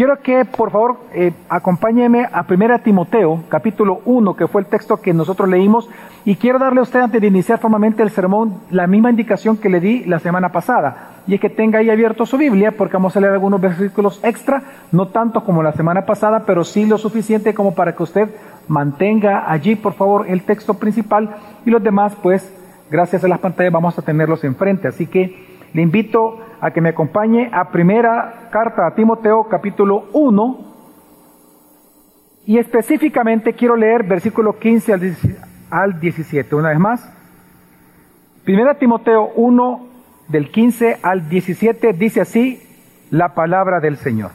quiero que por favor eh, acompáñeme a 1 Timoteo, capítulo 1, que fue el texto que nosotros leímos, y quiero darle a usted antes de iniciar formalmente el sermón la misma indicación que le di la semana pasada, y es que tenga ahí abierto su Biblia, porque vamos a leer algunos versículos extra, no tanto como la semana pasada, pero sí lo suficiente como para que usted mantenga allí, por favor, el texto principal, y los demás, pues, gracias a las pantallas vamos a tenerlos enfrente. Así que le invito a que me acompañe a primera carta a Timoteo capítulo 1 y específicamente quiero leer versículo 15 al 17. Una vez más, primera Timoteo 1 del 15 al 17 dice así la palabra del Señor.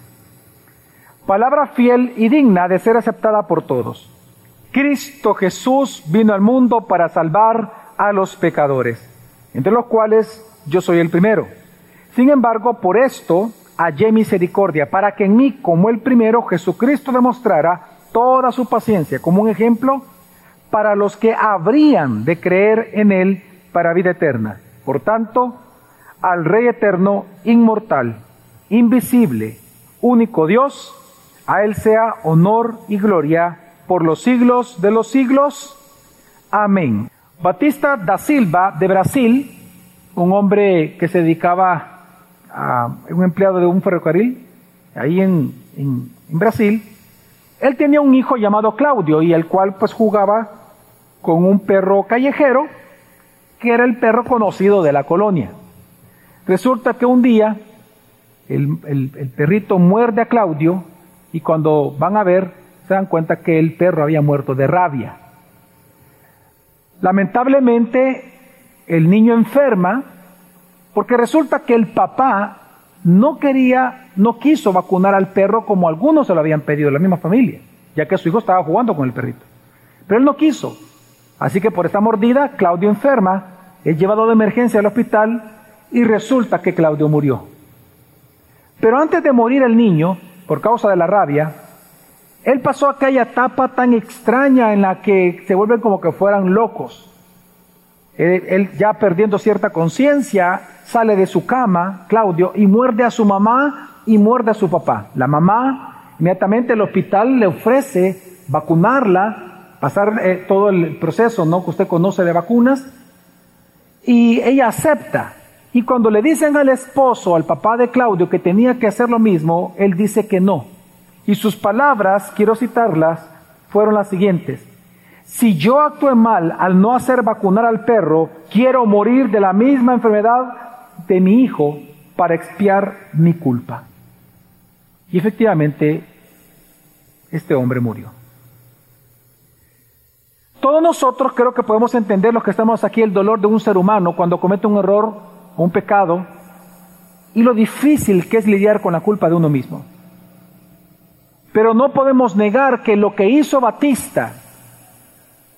Palabra fiel y digna de ser aceptada por todos. Cristo Jesús vino al mundo para salvar a los pecadores, entre los cuales yo soy el primero. Sin embargo, por esto hallé misericordia, para que en mí, como el primero, Jesucristo demostrara toda su paciencia como un ejemplo para los que habrían de creer en Él para vida eterna. Por tanto, al Rey eterno, inmortal, invisible, único Dios, a Él sea honor y gloria por los siglos de los siglos. Amén. Batista da Silva, de Brasil, un hombre que se dedicaba a un empleado de un ferrocarril, ahí en, en, Brasil, él tenía un hijo llamado Claudio y el cual pues jugaba con un perro callejero que era el perro conocido de la colonia. Resulta que un día el, el, perrito muerde a Claudio y cuando van a ver se dan cuenta que el perro había muerto de rabia. Lamentablemente el niño enferma porque resulta que el papá no quería, no quiso vacunar al perro como algunos se lo habían pedido, la misma familia, ya que su hijo estaba jugando con el perrito. Pero él no quiso. Así que por esta mordida, Claudio enferma, es llevado de emergencia al hospital y resulta que Claudio murió. Pero antes de morir el niño, por causa de la rabia, él pasó aquella etapa tan extraña en la que se vuelven como que fueran locos. Él, ya perdiendo cierta conciencia, sale de su cama, Claudio, y muerde a su mamá y muerde a su papá. La mamá, inmediatamente el hospital le ofrece vacunarla, pasar eh, todo el proceso ¿no? que usted conoce de vacunas, y ella acepta. Y cuando le dicen al esposo, al papá de Claudio, que tenía que hacer lo mismo, él dice que no. Y sus palabras, quiero citarlas, fueron las siguientes si yo actué mal al no hacer vacunar al perro, quiero morir de la misma enfermedad de mi hijo para expiar mi culpa. Y efectivamente, este hombre murió. Todos nosotros creo que podemos entender los que estamos aquí el dolor de un ser humano cuando comete un error o un pecado y lo difícil que es lidiar con la culpa de uno mismo. Pero no podemos negar que lo que hizo Batista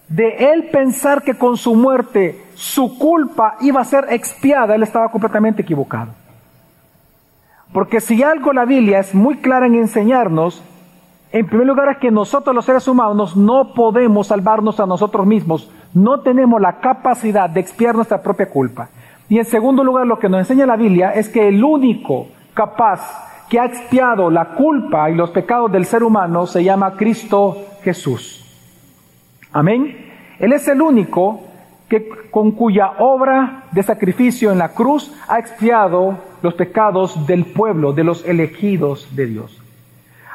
de él pensar que con su muerte su culpa iba a ser expiada, él estaba completamente equivocado. Porque si algo la Biblia es muy clara en enseñarnos, en primer lugar es que nosotros los seres humanos no podemos salvarnos a nosotros mismos, no tenemos la capacidad de expiar nuestra propia culpa. Y en segundo lugar lo que nos enseña la Biblia es que el único capaz que ha expiado la culpa y los pecados del ser humano se llama Cristo Jesús. Amén. Él es el único que con cuya obra de sacrificio en la cruz ha expiado los pecados del pueblo, de los elegidos de Dios.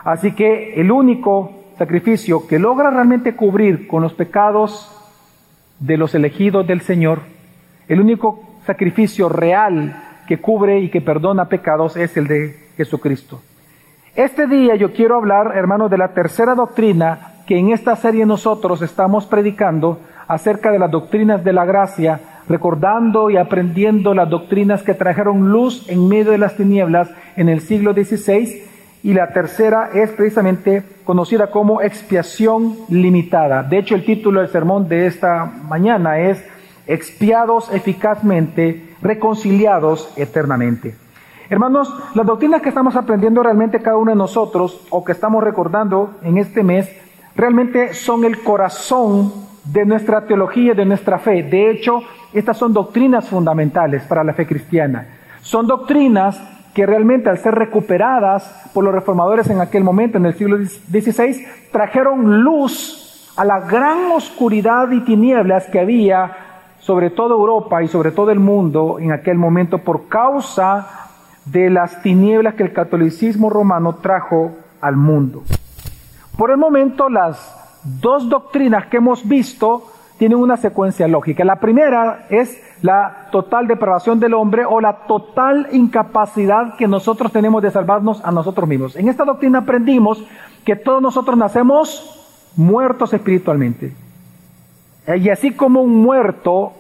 Así que el único sacrificio que logra realmente cubrir con los pecados de los elegidos del Señor, el único sacrificio real que cubre y que perdona pecados es el de Jesucristo. Este día yo quiero hablar, hermanos, de la tercera doctrina que en esta serie nosotros estamos predicando acerca de las doctrinas de la gracia, recordando y aprendiendo las doctrinas que trajeron luz en medio de las tinieblas en el siglo XVI, y la tercera es precisamente conocida como expiación limitada. De hecho, el título del sermón de esta mañana es expiados eficazmente, reconciliados eternamente. Hermanos, las doctrinas que estamos aprendiendo realmente cada uno de nosotros o que estamos recordando en este mes realmente son el corazón de nuestra teología, de nuestra fe. De hecho, estas son doctrinas fundamentales para la fe cristiana. Son doctrinas que realmente al ser recuperadas por los reformadores en aquel momento, en el siglo XVI, trajeron luz a la gran oscuridad y tinieblas que había sobre toda Europa y sobre todo el mundo en aquel momento por causa de las tinieblas que el catolicismo romano trajo al mundo. Por el momento, las dos doctrinas que hemos visto tienen una secuencia lógica. La primera es la total depravación del hombre o la total incapacidad que nosotros tenemos de salvarnos a nosotros mismos. En esta doctrina aprendimos que todos nosotros nacemos muertos espiritualmente. Eh, y así como un muerto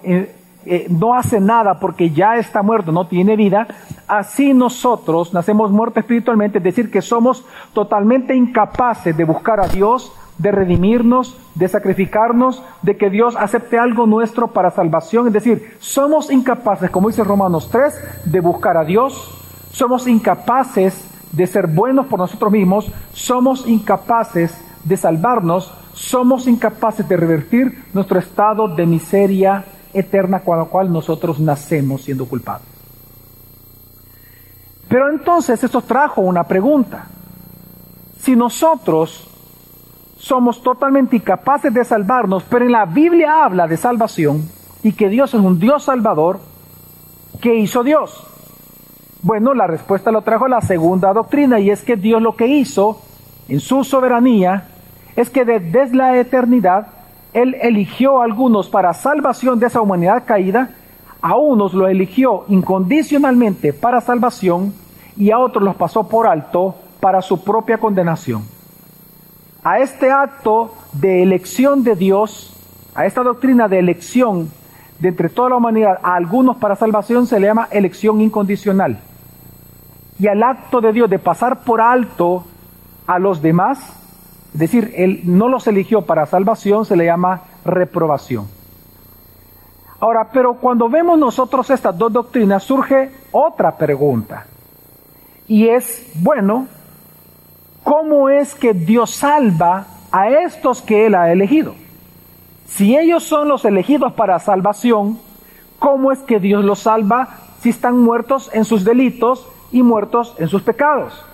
eh, no hace nada porque ya está muerto, no tiene vida, así nosotros nacemos muertos espiritualmente, es decir, que somos totalmente incapaces de buscar a Dios, de redimirnos, de sacrificarnos, de que Dios acepte algo nuestro para salvación. Es decir, somos incapaces, como dice Romanos 3, de buscar a Dios, somos incapaces de ser buenos por nosotros mismos, somos incapaces de salvarnos, somos incapaces de revertir nuestro estado de miseria eterna con la cual nosotros nacemos siendo culpados. Pero entonces esto trajo una pregunta. Si nosotros somos totalmente incapaces de salvarnos, pero en la Biblia habla de salvación y que Dios es un Dios salvador, ¿qué hizo Dios? Bueno, la respuesta lo trajo la segunda doctrina y es que Dios lo que hizo en su soberanía es que desde la eternidad Él eligió a algunos para salvación de esa humanidad caída, a unos lo eligió incondicionalmente para salvación y a otros los pasó por alto para su propia condenación. A este acto de elección de Dios, a esta doctrina de elección de entre toda la humanidad, a algunos para salvación se le llama elección incondicional. Y al acto de Dios de pasar por alto a los demás, es decir, Él no los eligió para salvación, se le llama reprobación. Ahora, pero cuando vemos nosotros estas dos doctrinas, surge otra pregunta. Y es, bueno, ¿cómo es que Dios salva a estos que Él ha elegido? Si ellos son los elegidos para salvación, ¿cómo es que Dios los salva si están muertos en sus delitos y muertos en sus pecados?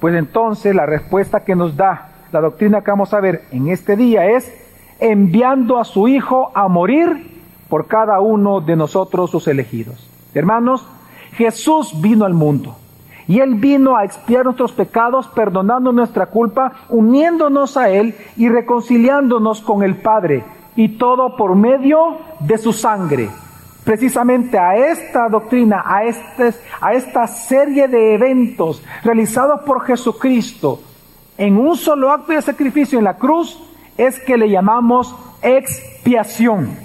Pues entonces la respuesta que nos da la doctrina que vamos a ver en este día es enviando a su Hijo a morir por cada uno de nosotros sus elegidos. Hermanos, Jesús vino al mundo y Él vino a expiar nuestros pecados, perdonando nuestra culpa, uniéndonos a Él y reconciliándonos con el Padre. Y todo por medio de su sangre. Precisamente a esta doctrina, a, este, a esta serie de eventos realizados por Jesucristo en un solo acto de sacrificio en la cruz, es que le llamamos expiación.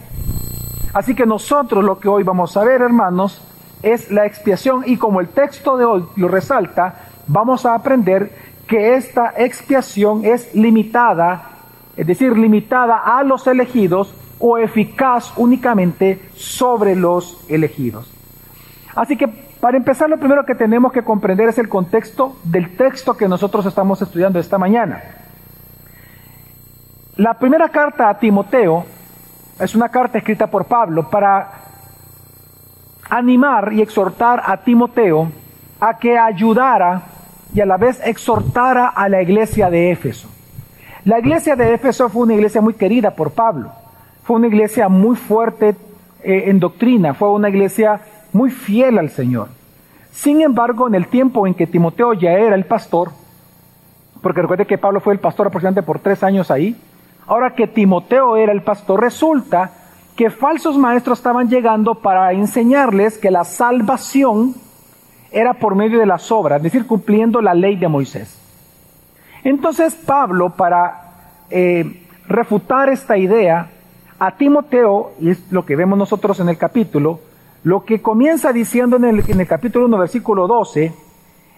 Así que nosotros lo que hoy vamos a ver, hermanos, es la expiación y como el texto de hoy lo resalta, vamos a aprender que esta expiación es limitada, es decir, limitada a los elegidos o eficaz únicamente sobre los elegidos. Así que para empezar lo primero que tenemos que comprender es el contexto del texto que nosotros estamos estudiando esta mañana. La primera carta a Timoteo es una carta escrita por Pablo para animar y exhortar a Timoteo a que ayudara y a la vez exhortara a la iglesia de Éfeso. La iglesia de Éfeso fue una iglesia muy querida por Pablo, fue una iglesia muy fuerte eh, en doctrina, fue una iglesia muy fiel al Señor. Sin embargo, en el tiempo en que Timoteo ya era el pastor, porque recuerde que Pablo fue el pastor aproximadamente por tres años ahí, ahora que Timoteo era el pastor, resulta que falsos maestros estaban llegando para enseñarles que la salvación era por medio de las obras, es decir, cumpliendo la ley de Moisés. Entonces Pablo, para eh, refutar esta idea, a Timoteo, y es lo que vemos nosotros en el capítulo, lo que comienza diciendo en el, en el capítulo 1, versículo 12,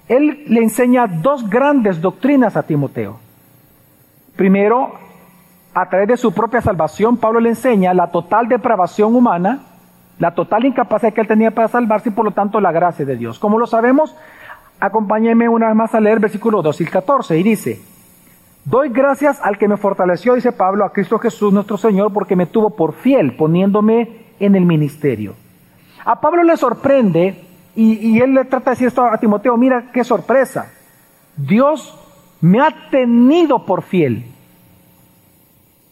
él le enseña dos grandes doctrinas a Timoteo. Primero, a través de su propia salvación, Pablo le enseña la total depravación humana, la total incapacidad que él tenía para salvarse y por lo tanto la gracia de Dios. Como lo sabemos, acompáñenme una vez más a leer versículo 2 y 14 y dice, doy gracias al que me fortaleció, dice Pablo, a Cristo Jesús nuestro Señor, porque me tuvo por fiel, poniéndome en el ministerio. A Pablo le sorprende y, él le trata de decir esto a Timoteo, mira qué sorpresa. Dios me ha tenido por fiel.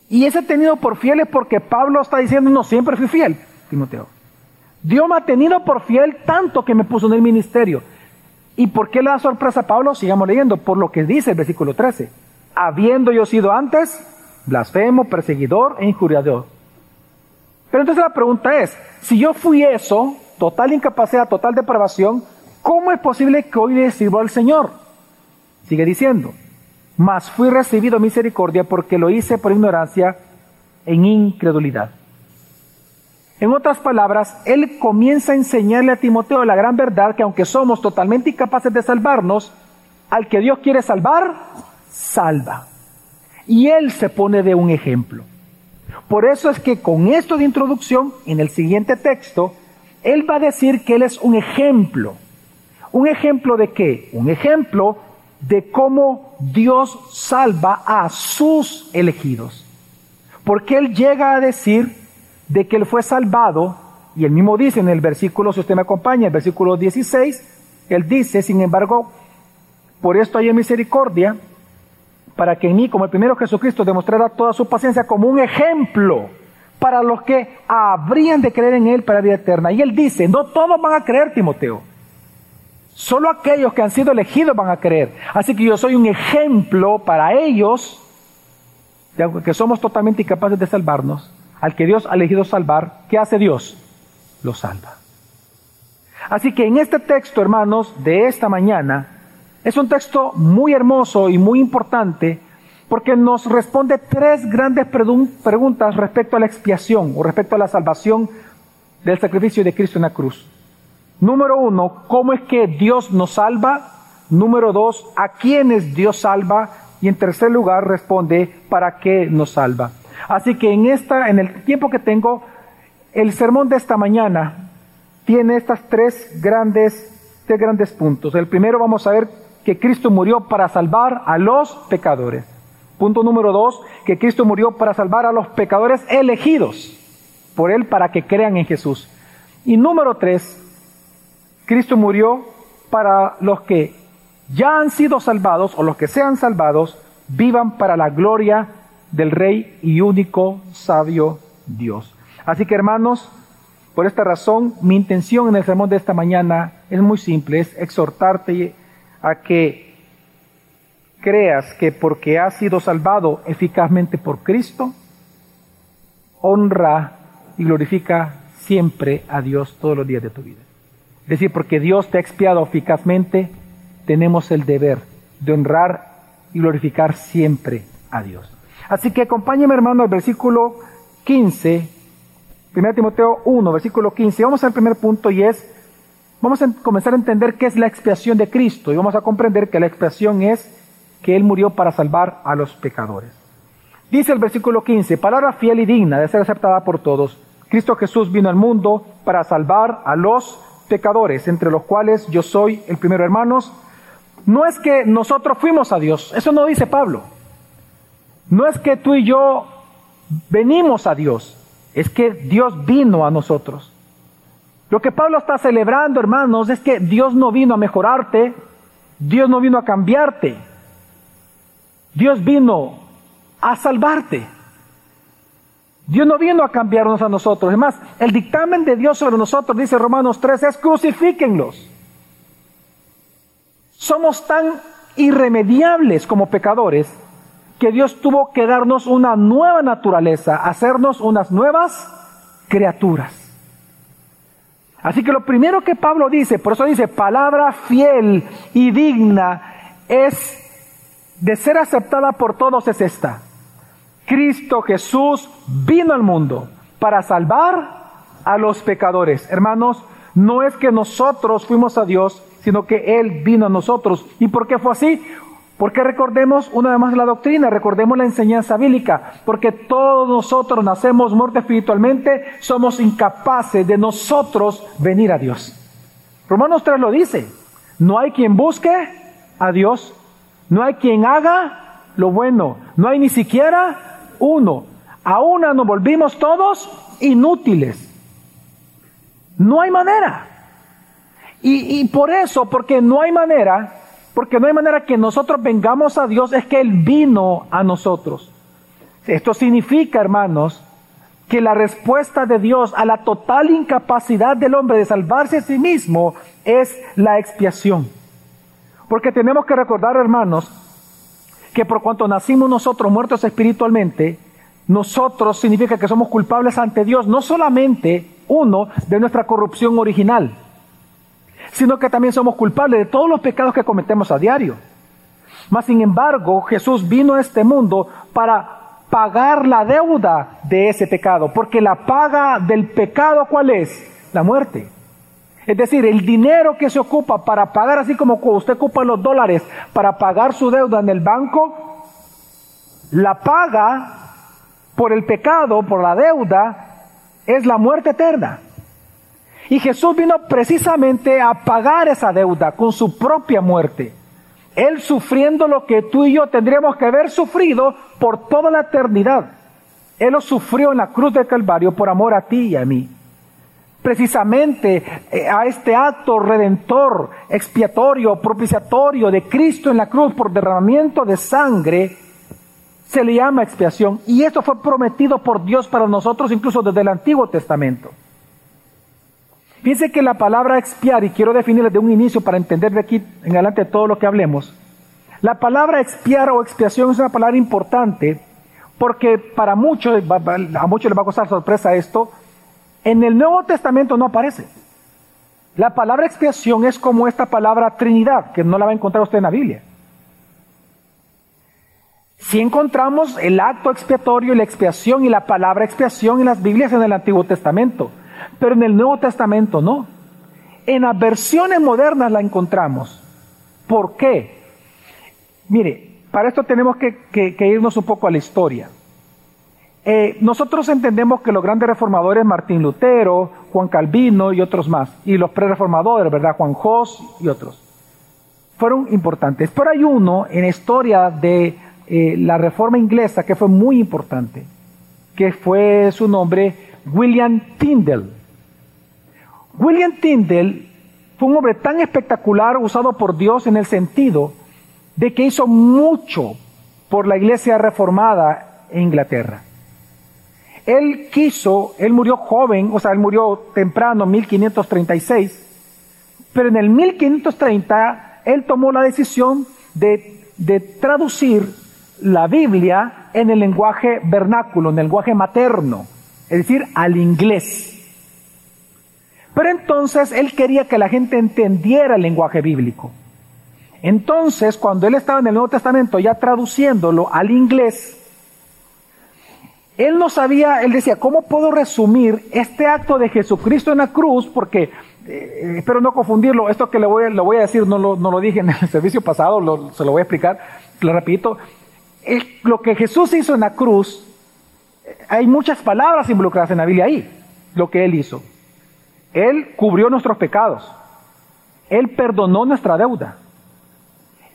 Y ese tenido por fiel es porque Pablo está diciendo, no, siempre fui fiel, Timoteo. Dios me ha tenido por fiel tanto que me puso en el ministerio. ¿Y por qué le da sorpresa a Pablo? Sigamos leyendo, por lo que dice el versículo 13. Habiendo yo sido antes blasfemo, perseguidor e injuriador. Pero entonces la pregunta es, si yo fui eso, total incapacidad, total depravación, ¿cómo es posible que hoy le sirva al Señor? Sigue diciendo, mas fui recibido misericordia porque lo hice por ignorancia en incredulidad. En otras palabras, él comienza a enseñarle a Timoteo la gran verdad que aunque somos totalmente incapaces de salvarnos, al que Dios quiere salvar, salva. Y él se pone de un ejemplo. Por eso es que con esto de introducción, en el siguiente texto, él va a decir que Él es un ejemplo. ¿Un ejemplo de qué? Un ejemplo de cómo Dios salva a sus elegidos. Porque Él llega a decir de que Él fue salvado, y Él mismo dice en el versículo, si usted me acompaña, el versículo 16, Él dice, sin embargo, por esto hay misericordia, para que en mí, como el primero Jesucristo, demostrara toda su paciencia como un ejemplo para los que habrían de creer en Él para la vida eterna. Y Él dice, no todos van a creer, Timoteo. Solo aquellos que han sido elegidos van a creer. Así que yo soy un ejemplo para ellos, que somos totalmente incapaces de salvarnos, al que Dios ha elegido salvar, ¿qué hace Dios? Lo salva. Así que en este texto, hermanos, de esta mañana, es un texto muy hermoso y muy importante porque nos responde tres grandes preguntas respecto a la expiación o respecto a la salvación del sacrificio de Cristo en la cruz. Número uno, ¿cómo es que Dios nos salva? Número dos, ¿a quiénes Dios salva? Y en tercer lugar responde, ¿para qué nos salva? Así que en esta, en el tiempo que tengo, el sermón de esta mañana tiene estas tres grandes, tres grandes puntos. El primero vamos a ver que Cristo murió para salvar a los pecadores. Punto número dos, que Cristo murió para salvar a los pecadores elegidos por Él para que crean en Jesús. Y número tres, Cristo murió para los que ya han sido salvados o los que sean salvados vivan para la gloria del Rey y único sabio Dios. Así que hermanos, por esta razón, mi intención en el sermón de esta mañana es muy simple, es exhortarte a que creas que porque has sido salvado eficazmente por Cristo, honra y glorifica siempre a Dios todos los días de tu vida. Es decir, porque Dios te ha expiado eficazmente, tenemos el deber de honrar y glorificar siempre a Dios. Así que acompáñeme hermano al versículo 15, 1 Timoteo 1, versículo 15. Vamos al primer punto y es, vamos a comenzar a entender qué es la expiación de Cristo y vamos a comprender que la expiación es que Él murió para salvar a los pecadores. Dice el versículo 15, palabra fiel y digna de ser aceptada por todos. Cristo Jesús vino al mundo para salvar a los pecadores, entre los cuales yo soy el primero hermanos. No es que nosotros fuimos a Dios, eso no dice Pablo. No es que tú y yo venimos a Dios, es que Dios vino a nosotros. Lo que Pablo está celebrando, hermanos, es que Dios no vino a mejorarte, Dios no vino a cambiarte, Dios vino a salvarte. Dios no vino a cambiarnos a nosotros. Es más, el dictamen de Dios sobre nosotros, dice Romanos 3, es crucifíquenlos. Somos tan irremediables como pecadores que Dios tuvo que darnos una nueva naturaleza, hacernos unas nuevas criaturas. Así que lo primero que Pablo dice, por eso dice, palabra fiel y digna, es de ser aceptada por todos es esta. Cristo Jesús vino al mundo para salvar a los pecadores. Hermanos, no es que nosotros fuimos a Dios, sino que Él vino a nosotros. ¿Y por qué fue así? Porque recordemos una vez más la doctrina, recordemos la enseñanza bíblica, porque todos nosotros nacemos muertos espiritualmente, somos incapaces de nosotros venir a Dios. Romanos 3 lo dice, no hay quien busque a Dios, no hay quien haga lo bueno. No hay ni siquiera uno. A una nos volvimos todos inútiles. No hay manera. Y, y por eso, porque no hay manera, porque no hay manera que nosotros vengamos a Dios, es que Él vino a nosotros. Esto significa, hermanos, que la respuesta de Dios a la total incapacidad del hombre de salvarse a sí mismo es la expiación. Porque tenemos que recordar, hermanos, que por cuanto nacimos nosotros muertos espiritualmente, nosotros significa que somos culpables ante Dios, no solamente uno de nuestra corrupción original, sino que también somos culpables de todos los pecados que cometemos a diario. Mas, sin embargo, Jesús vino a este mundo para pagar la deuda de ese pecado, porque la paga del pecado, ¿cuál es? La muerte. Es decir, el dinero que se ocupa para pagar, así como usted ocupa los dólares para pagar su deuda en el banco, la paga por el pecado, por la deuda, es la muerte eterna. Y Jesús vino precisamente a pagar esa deuda con su propia muerte. Él sufriendo lo que tú y yo tendríamos que haber sufrido por toda la eternidad. Él lo sufrió en la cruz del Calvario por amor a ti y a mí. Precisamente eh, a este acto redentor, expiatorio, propiciatorio de Cristo en la cruz por derramamiento de sangre, se le llama expiación. Y esto fue prometido por Dios para nosotros incluso desde el Antiguo Testamento. Fíjense que la palabra expiar, y quiero definirla de un inicio para entender de aquí en adelante todo lo que hablemos, la palabra expiar o expiación es una palabra importante porque para muchos, a muchos les va a costar sorpresa esto, en el Nuevo Testamento no aparece. La palabra expiación es como esta palabra Trinidad, que no la va a encontrar usted en la Biblia. Si encontramos el acto expiatorio y la expiación y la palabra expiación en las Biblias en el Antiguo Testamento pero en el Nuevo Testamento no. En las versiones modernas la encontramos. ¿Por qué? Mire, para esto tenemos que, irnos un poco a la historia. Eh, nosotros entendemos que los grandes reformadores, Martín Lutero, Juan Calvino y otros más, y los pre-reformadores, ¿verdad? Juan Jos y otros, fueron importantes. Pero hay uno en la historia de eh, la reforma inglesa que fue muy importante, que fue su nombre William Tyndale. William Tyndale fue un hombre tan espectacular usado por Dios en el sentido de que hizo mucho por la iglesia reformada en Inglaterra. Él quiso, él murió joven, o sea, él murió temprano, 1536, pero en el 1530 él tomó la decisión de, de traducir la Biblia en el lenguaje vernáculo, en el lenguaje materno, es decir, al inglés. Pero entonces él quería que la gente entendiera el lenguaje bíblico. Entonces, cuando él estaba en el Nuevo Testamento ya traduciéndolo al inglés, él no sabía, él decía, ¿cómo puedo resumir este acto de Jesucristo en la cruz? Porque, eh, espero no confundirlo, esto que le voy, a decir, no lo, dije en el servicio pasado, se lo voy a explicar, lo repito. lo que Jesús hizo en la cruz, hay muchas palabras involucradas en la Biblia ahí, lo que él hizo. Él cubrió nuestros pecados. Él perdonó nuestra deuda.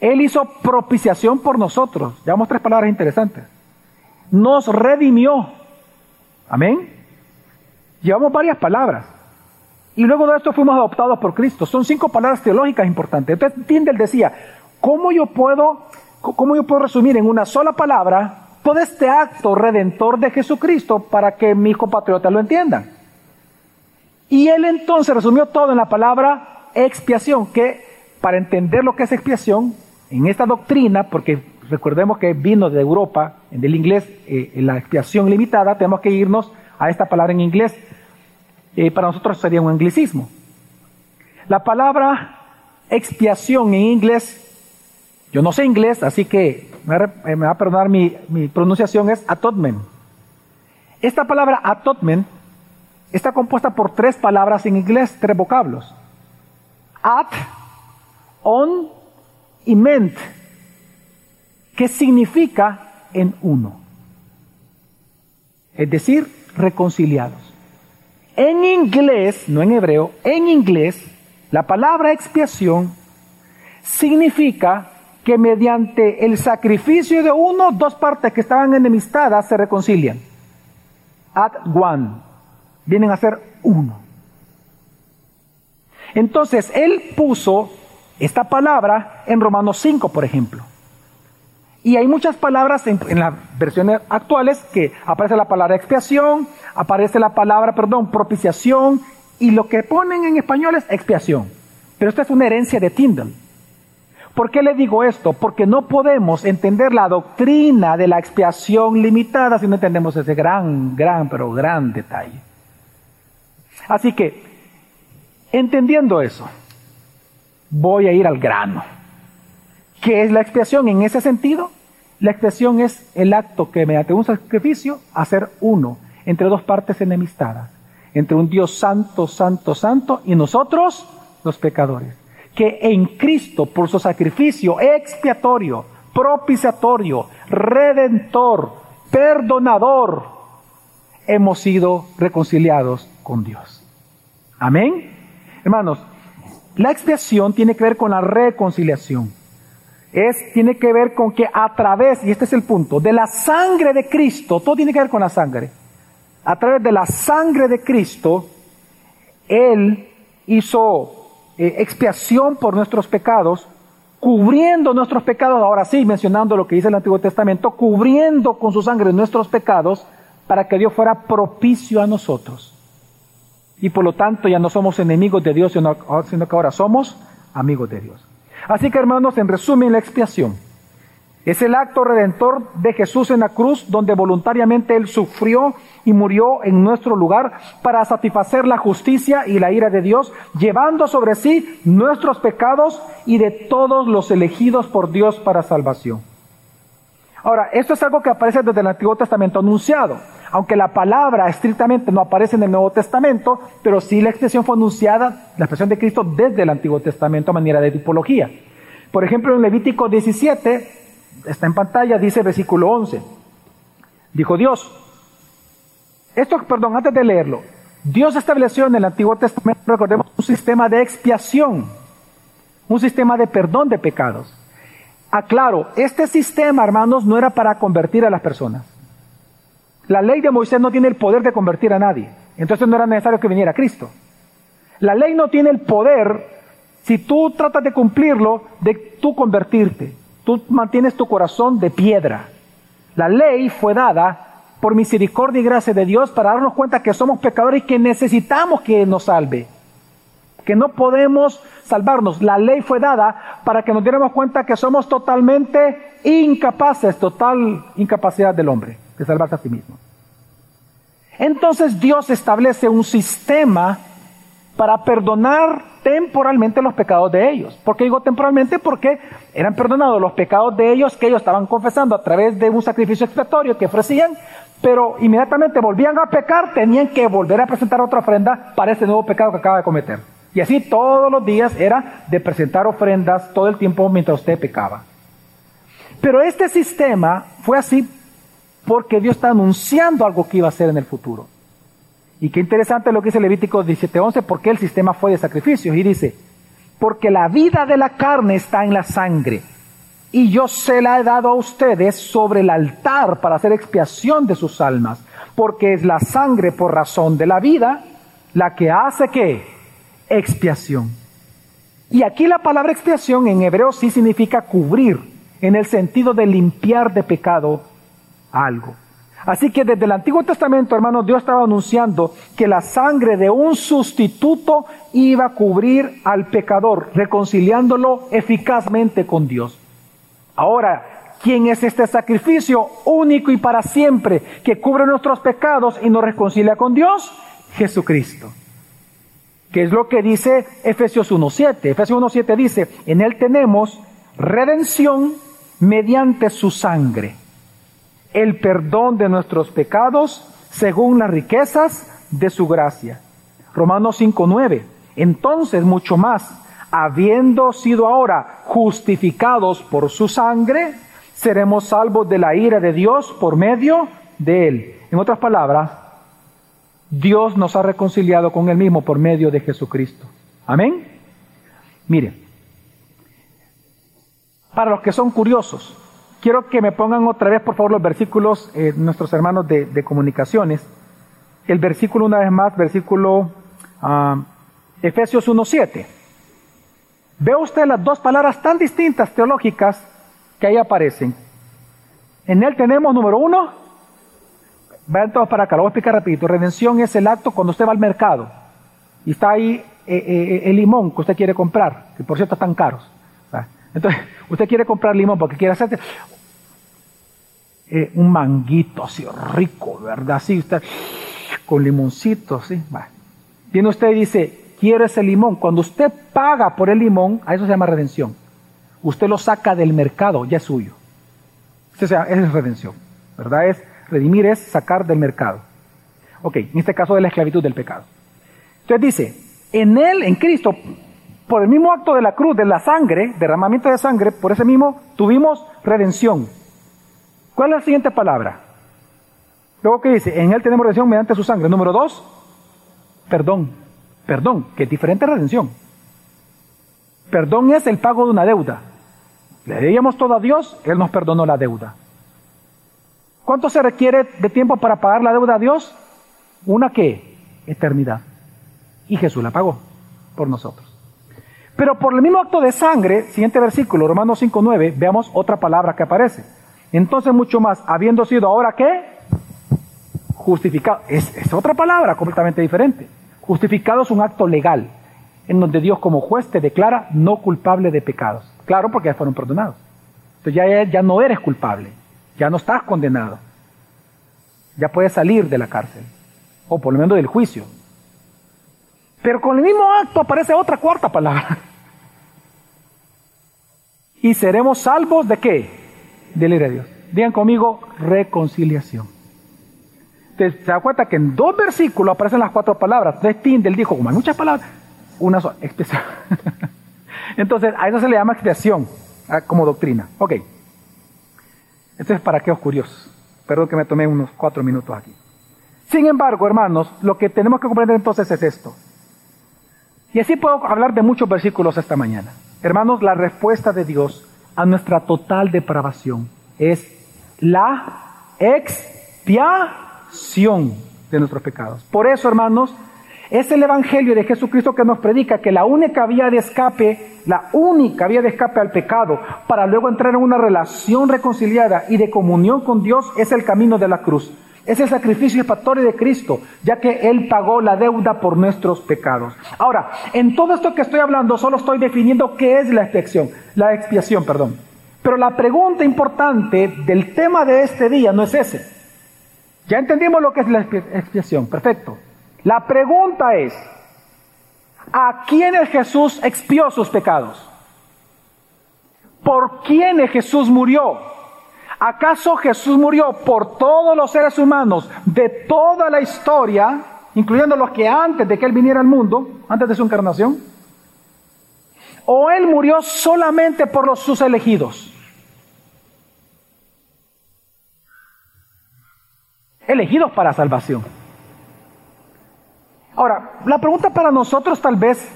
Él hizo propiciación por nosotros. Llevamos tres palabras interesantes. Nos redimió. Amén. Llevamos varias palabras. Y luego de esto fuimos adoptados por Cristo. Son cinco palabras teológicas importantes. Entonces Tindel decía, ¿cómo yo puedo, cómo yo puedo resumir en una sola palabra todo este acto redentor de Jesucristo para que mis compatriotas lo entiendan? Y él entonces resumió todo en la palabra expiación, que para entender lo que es expiación, en esta doctrina, porque recordemos que vino de Europa, en el inglés, eh, la expiación limitada, tenemos que irnos a esta palabra en inglés. Eh, para nosotros sería un anglicismo. La palabra expiación en inglés, yo no sé inglés, así que me va a perdonar mi, pronunciación, es atonement. Esta palabra atonement está compuesta por tres palabras en inglés, tres vocablos. At, on y ment, que significa en uno. Es decir, reconciliados. En inglés, no en hebreo, en inglés, la palabra expiación significa que mediante el sacrificio de uno, dos partes que estaban enemistadas se reconcilian. At one vienen a ser uno. Entonces, él puso esta palabra en Romanos 5, por ejemplo. Y hay muchas palabras en, las versiones actuales que aparece la palabra expiación, aparece la palabra, perdón, propiciación, y lo que ponen en español es expiación. Pero esta es una herencia de Tyndall. ¿Por qué le digo esto? Porque no podemos entender la doctrina de la expiación limitada si no entendemos ese gran, gran, pero gran detalle. Así que, entendiendo eso, voy a ir al grano. ¿Qué es la expiación en ese sentido? La expiación es el acto que mediante un sacrificio hacer uno entre dos partes enemistadas, entre un Dios santo, santo, santo y nosotros los pecadores. Que en Cristo, por su sacrificio expiatorio, propiciatorio, redentor, perdonador, hemos sido reconciliados con Dios. Amén. Hermanos, la expiación tiene que ver con la reconciliación. Es, tiene que ver con que a través, y este es el punto, de la sangre de Cristo, todo tiene que ver con la sangre. A través de la sangre de Cristo, Él hizo eh, expiación por nuestros pecados, cubriendo nuestros pecados, ahora sí, mencionando lo que dice el Antiguo Testamento, cubriendo con su sangre nuestros pecados para que Dios fuera propicio a nosotros y por lo tanto ya no somos enemigos de Dios, sino, que ahora somos amigos de Dios. Así que hermanos, en resumen, la expiación es el acto redentor de Jesús en la cruz, donde voluntariamente Él sufrió y murió en nuestro lugar para satisfacer la justicia y la ira de Dios, llevando sobre sí nuestros pecados y de todos los elegidos por Dios para salvación. Ahora, esto es algo que aparece desde el Antiguo Testamento anunciado aunque la palabra estrictamente no aparece en el Nuevo Testamento, pero sí la expresión fue anunciada, la expresión de Cristo desde el Antiguo Testamento a manera de tipología. Por ejemplo, en Levítico 17, está en pantalla, dice versículo 11, dijo Dios, esto, perdón, antes de leerlo, Dios estableció en el Antiguo Testamento, recordemos, un sistema de expiación, un sistema de perdón de pecados. Aclaro, este sistema, hermanos, no era para convertir a las personas. La ley de Moisés no tiene el poder de convertir a nadie. Entonces no era necesario que viniera Cristo. La ley no tiene el poder, si tú tratas de cumplirlo, de tú convertirte. Tú mantienes tu corazón de piedra. La ley fue dada por misericordia y gracia de Dios para darnos cuenta que somos pecadores y que necesitamos que nos salve. Que no podemos salvarnos. La ley fue dada para que nos diéramos cuenta que somos totalmente incapaces, total incapacidad del hombre de salvarse a sí mismo. Entonces Dios establece un sistema para perdonar temporalmente los pecados de ellos. ¿Por qué digo temporalmente? Porque eran perdonados los pecados de ellos que ellos estaban confesando a través de un sacrificio expiatorio que ofrecían, pero inmediatamente volvían a pecar, tenían que volver a presentar otra ofrenda para ese nuevo pecado que acaba de cometer. Y así todos los días era de presentar ofrendas todo el tiempo mientras usted pecaba. Pero este sistema fue así porque Dios está anunciando algo que iba a hacer en el futuro. Y qué interesante lo que dice Levítico 17:11, porque el sistema fue de sacrificios. Y dice, porque la vida de la carne está en la sangre, y yo se la he dado a ustedes sobre el altar para hacer expiación de sus almas, porque es la sangre por razón de la vida la que hace que expiación. Y aquí la palabra expiación en hebreo sí significa cubrir, en el sentido de limpiar de pecado algo. Así que desde el Antiguo Testamento, hermanos, Dios estaba anunciando que la sangre de un sustituto iba a cubrir al pecador, reconciliándolo eficazmente con Dios. Ahora, ¿quién es este sacrificio único y para siempre que cubre nuestros pecados y nos reconcilia con Dios? Jesucristo. Que es lo que dice Efesios 1.7. Efesios 1.7 dice, en Él tenemos redención mediante su sangre el perdón de nuestros pecados según las riquezas de su gracia. Romanos 5.9. Entonces, mucho más, habiendo sido ahora justificados por su sangre, seremos salvos de la ira de Dios por medio de él. En otras palabras, Dios nos ha reconciliado con él mismo por medio de Jesucristo. Amén. Mire, para los que son curiosos, quiero que me pongan otra vez, por favor, los versículos, eh, nuestros hermanos de, comunicaciones. El versículo, una vez más, versículo Efesios 1.7. Ve usted las dos palabras tan distintas teológicas que ahí aparecen. En él tenemos, número uno, vean todos para acá, lo voy a explicar rapidito. Redención es el acto cuando usted va al mercado y está ahí eh, eh, eh, el limón que usted quiere comprar, que por cierto están caros. Entonces, usted quiere comprar limón porque quiere hacerse un manguito así rico, ¿verdad? Así, usted, con limoncito, ¿sí? Viene usted y dice, quiero ese limón. Cuando usted paga por el limón, a eso se llama redención. Usted lo saca del mercado, ya es suyo. Esa es redención, ¿verdad? Es redimir, es sacar del mercado. Ok, en este caso de la esclavitud del pecado. Entonces dice, en Él, en Cristo, por el mismo acto de la cruz, de la sangre, derramamiento de sangre, por ese mismo tuvimos redención. ¿Cuál es la siguiente palabra? Luego que dice, en Él tenemos redención mediante su sangre. Número dos, perdón. Perdón, que es diferente redención. Perdón es el pago de una deuda. Le debíamos todo a Dios, Él nos perdonó la deuda. ¿Cuánto se requiere de tiempo para pagar la deuda a Dios? Una que, eternidad. Y Jesús la pagó por nosotros. Pero por el mismo acto de sangre, siguiente versículo, Romanos 5.9, veamos otra palabra que aparece. Entonces mucho más, habiendo sido ahora qué? Justificado. Es, otra palabra completamente diferente. Justificado es un acto legal, en donde Dios como juez te declara no culpable de pecados. Claro, porque ya fueron perdonados. Entonces ya, ya no eres culpable, ya no estás condenado. Ya puedes salir de la cárcel, o por lo menos del juicio. Pero con el mismo acto aparece otra cuarta palabra. Y seremos salvos de qué? Del ira de Dios. Digan conmigo, reconciliación. se da cuenta que en dos versículos aparecen las cuatro palabras. Entonces Tindel dijo, como hay muchas palabras, una sola, expiación. Entonces, a eso se le llama expiación, como doctrina. Ok. Entonces, para qué curiosos. Perdón que me tomé unos cuatro minutos aquí. Sin embargo, hermanos, lo que tenemos que comprender entonces es esto. Y así puedo hablar de muchos versículos esta mañana. Hermanos, la respuesta de Dios a nuestra total depravación es la expiación de nuestros pecados. Por eso, hermanos, es el Evangelio de Jesucristo que nos predica que la única vía de escape, la única vía de escape al pecado, para luego entrar en una relación reconciliada y de comunión con Dios, es el camino de la cruz. Es el sacrificio expiatorio de Cristo, ya que Él pagó la deuda por nuestros pecados. Ahora, en todo esto que estoy hablando, solo estoy definiendo qué es la expiación, la expiación, perdón. Pero la pregunta importante del tema de este día no es ese. Ya entendimos lo que es la expiación, perfecto. La pregunta es, ¿a quiénes Jesús expió sus pecados? ¿Por quiénes Jesús murió? ¿Acaso Jesús murió por todos los seres humanos de toda la historia, incluyendo los que antes de que Él viniera al mundo, antes de su encarnación? ¿O Él murió solamente por los sus elegidos? Elegidos para salvación. Ahora, la pregunta para nosotros tal vez,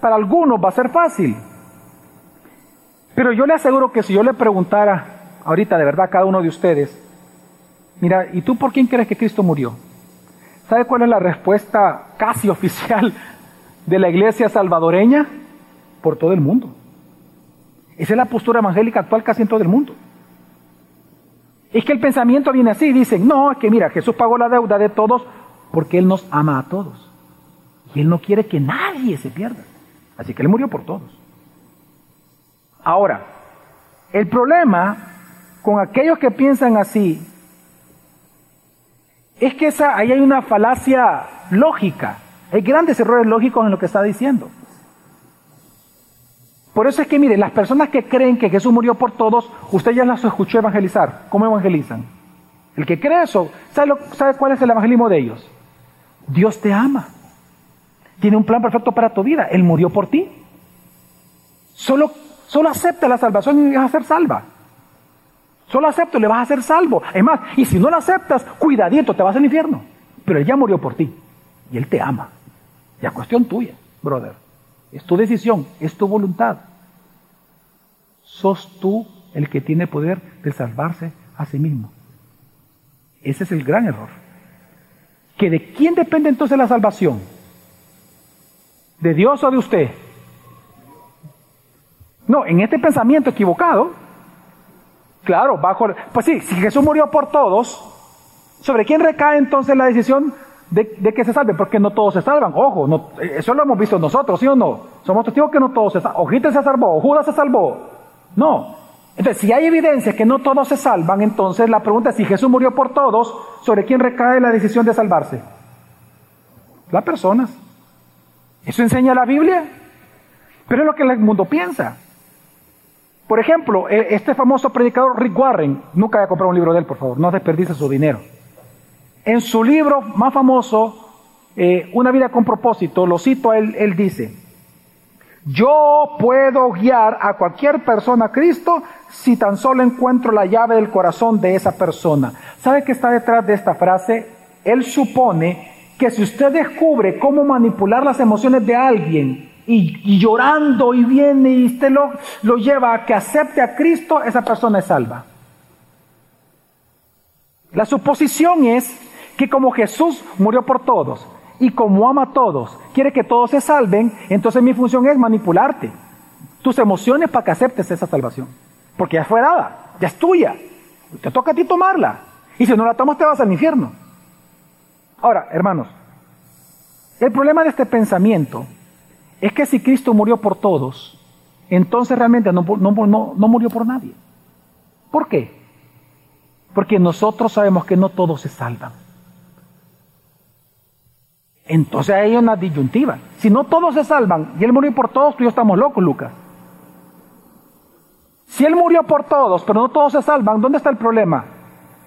para algunos va a ser fácil. Pero yo le aseguro que si yo le preguntara ahorita de verdad cada uno de ustedes, mira, ¿y tú por quién crees que Cristo murió? ¿Sabe cuál es la respuesta casi oficial de la iglesia salvadoreña? Por todo el mundo. Esa es la postura evangélica actual casi en todo el mundo. Es que el pensamiento viene así, dicen, no, es que mira, Jesús pagó la deuda de todos porque Él nos ama a todos. Y Él no quiere que nadie se pierda. Así que Él murió por todos. Ahora, el problema con aquellos que piensan así es que ahí hay una falacia lógica. Hay grandes errores lógicos en lo que está diciendo. Por eso es que, mire, las personas que creen que Jesús murió por todos, usted ya las escuchó evangelizar. ¿Cómo evangelizan? El que cree eso, ¿sabe, ¿sabe cuál es el evangelismo de ellos? Dios te ama. Tiene un plan perfecto para tu vida. Él murió por ti. Solo, solo acepta la salvación y vas a ser salva. Solo acepta y le vas a ser salvo. Es más, y si no lo aceptas, cuidadito, te vas al infierno. Pero Él ya murió por ti. Y Él te ama. Ya cuestión tuya, brother. Es tu decisión, es tu voluntad. Sos tú el que tiene poder de salvarse a sí mismo. Ese es el gran error que de quién depende entonces la salvación. ¿De Dios o de usted? No, en este pensamiento equivocado, claro, bajo... Pues sí, si Jesús murió por todos, ¿sobre quién recae entonces la decisión de, que se salven? Porque no todos se salvan. Ojo, no, eso lo hemos visto nosotros, ¿sí o no? Somos testigos que no todos se salvan. O se salvó, o Judas se salvó. No. Entonces, si hay evidencia que no todos se salvan, entonces la pregunta es si Jesús murió por todos, ¿sobre quién recae la decisión de salvarse? Las personas. ¿Eso enseña la Biblia? Pero es lo que el mundo piensa. Por ejemplo, e, este famoso predicador Rick Warren, nunca haya comprado un libro de él, por favor, no desperdice su dinero. En su libro más famoso, eh, Una vida con propósito, lo cito a él, él dice, yo puedo guiar a cualquier persona a Cristo si tan solo encuentro la llave del corazón de esa persona. ¿Sabe qué está detrás de esta frase? Él supone que si usted descubre cómo manipular las emociones de alguien y, llorando y viene y usted lo, lo lleva a que acepte a Cristo, esa persona es salva. La suposición es que como Jesús murió por todos y como ama a todos, quiere que todos se salven, entonces mi función es manipularte. Tus emociones para que aceptes esa salvación. Porque ya fue dada, ya es tuya. Te toca a ti tomarla. Y si no la tomas te vas al infierno. Ahora, hermanos, el problema de este pensamiento es que si Cristo murió por todos, entonces realmente no, no, murió por nadie. ¿Por qué? Porque nosotros sabemos que no todos se salvan. Entonces hay una disyuntiva. Si no todos se salvan y Él murió por todos, tú y yo estamos locos, Lucas. Si Él murió por todos, pero no todos se salvan, ¿dónde está el problema?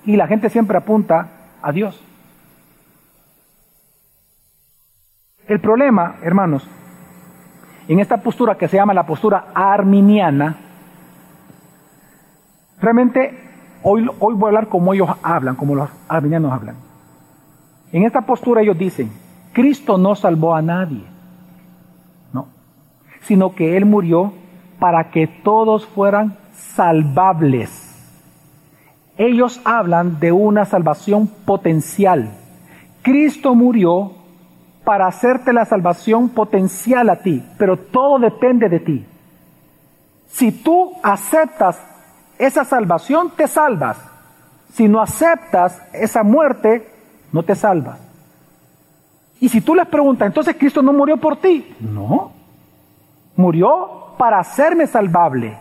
Y la gente siempre apunta a Dios. El problema, hermanos, en esta postura que se llama la postura arminiana, realmente hoy, hoy voy a hablar como ellos hablan, como los arminianos hablan. En esta postura ellos dicen, Cristo no salvó a nadie, no, sino que Él murió para que todos fueran salvables. Ellos hablan de una salvación potencial. Cristo murió para hacerte la salvación potencial a ti, pero todo depende de ti. Si tú aceptas esa salvación, te salvas. Si no aceptas esa muerte, no te salvas. Y si tú les preguntas, entonces Cristo no murió por ti. No. Murió para hacerme salvable.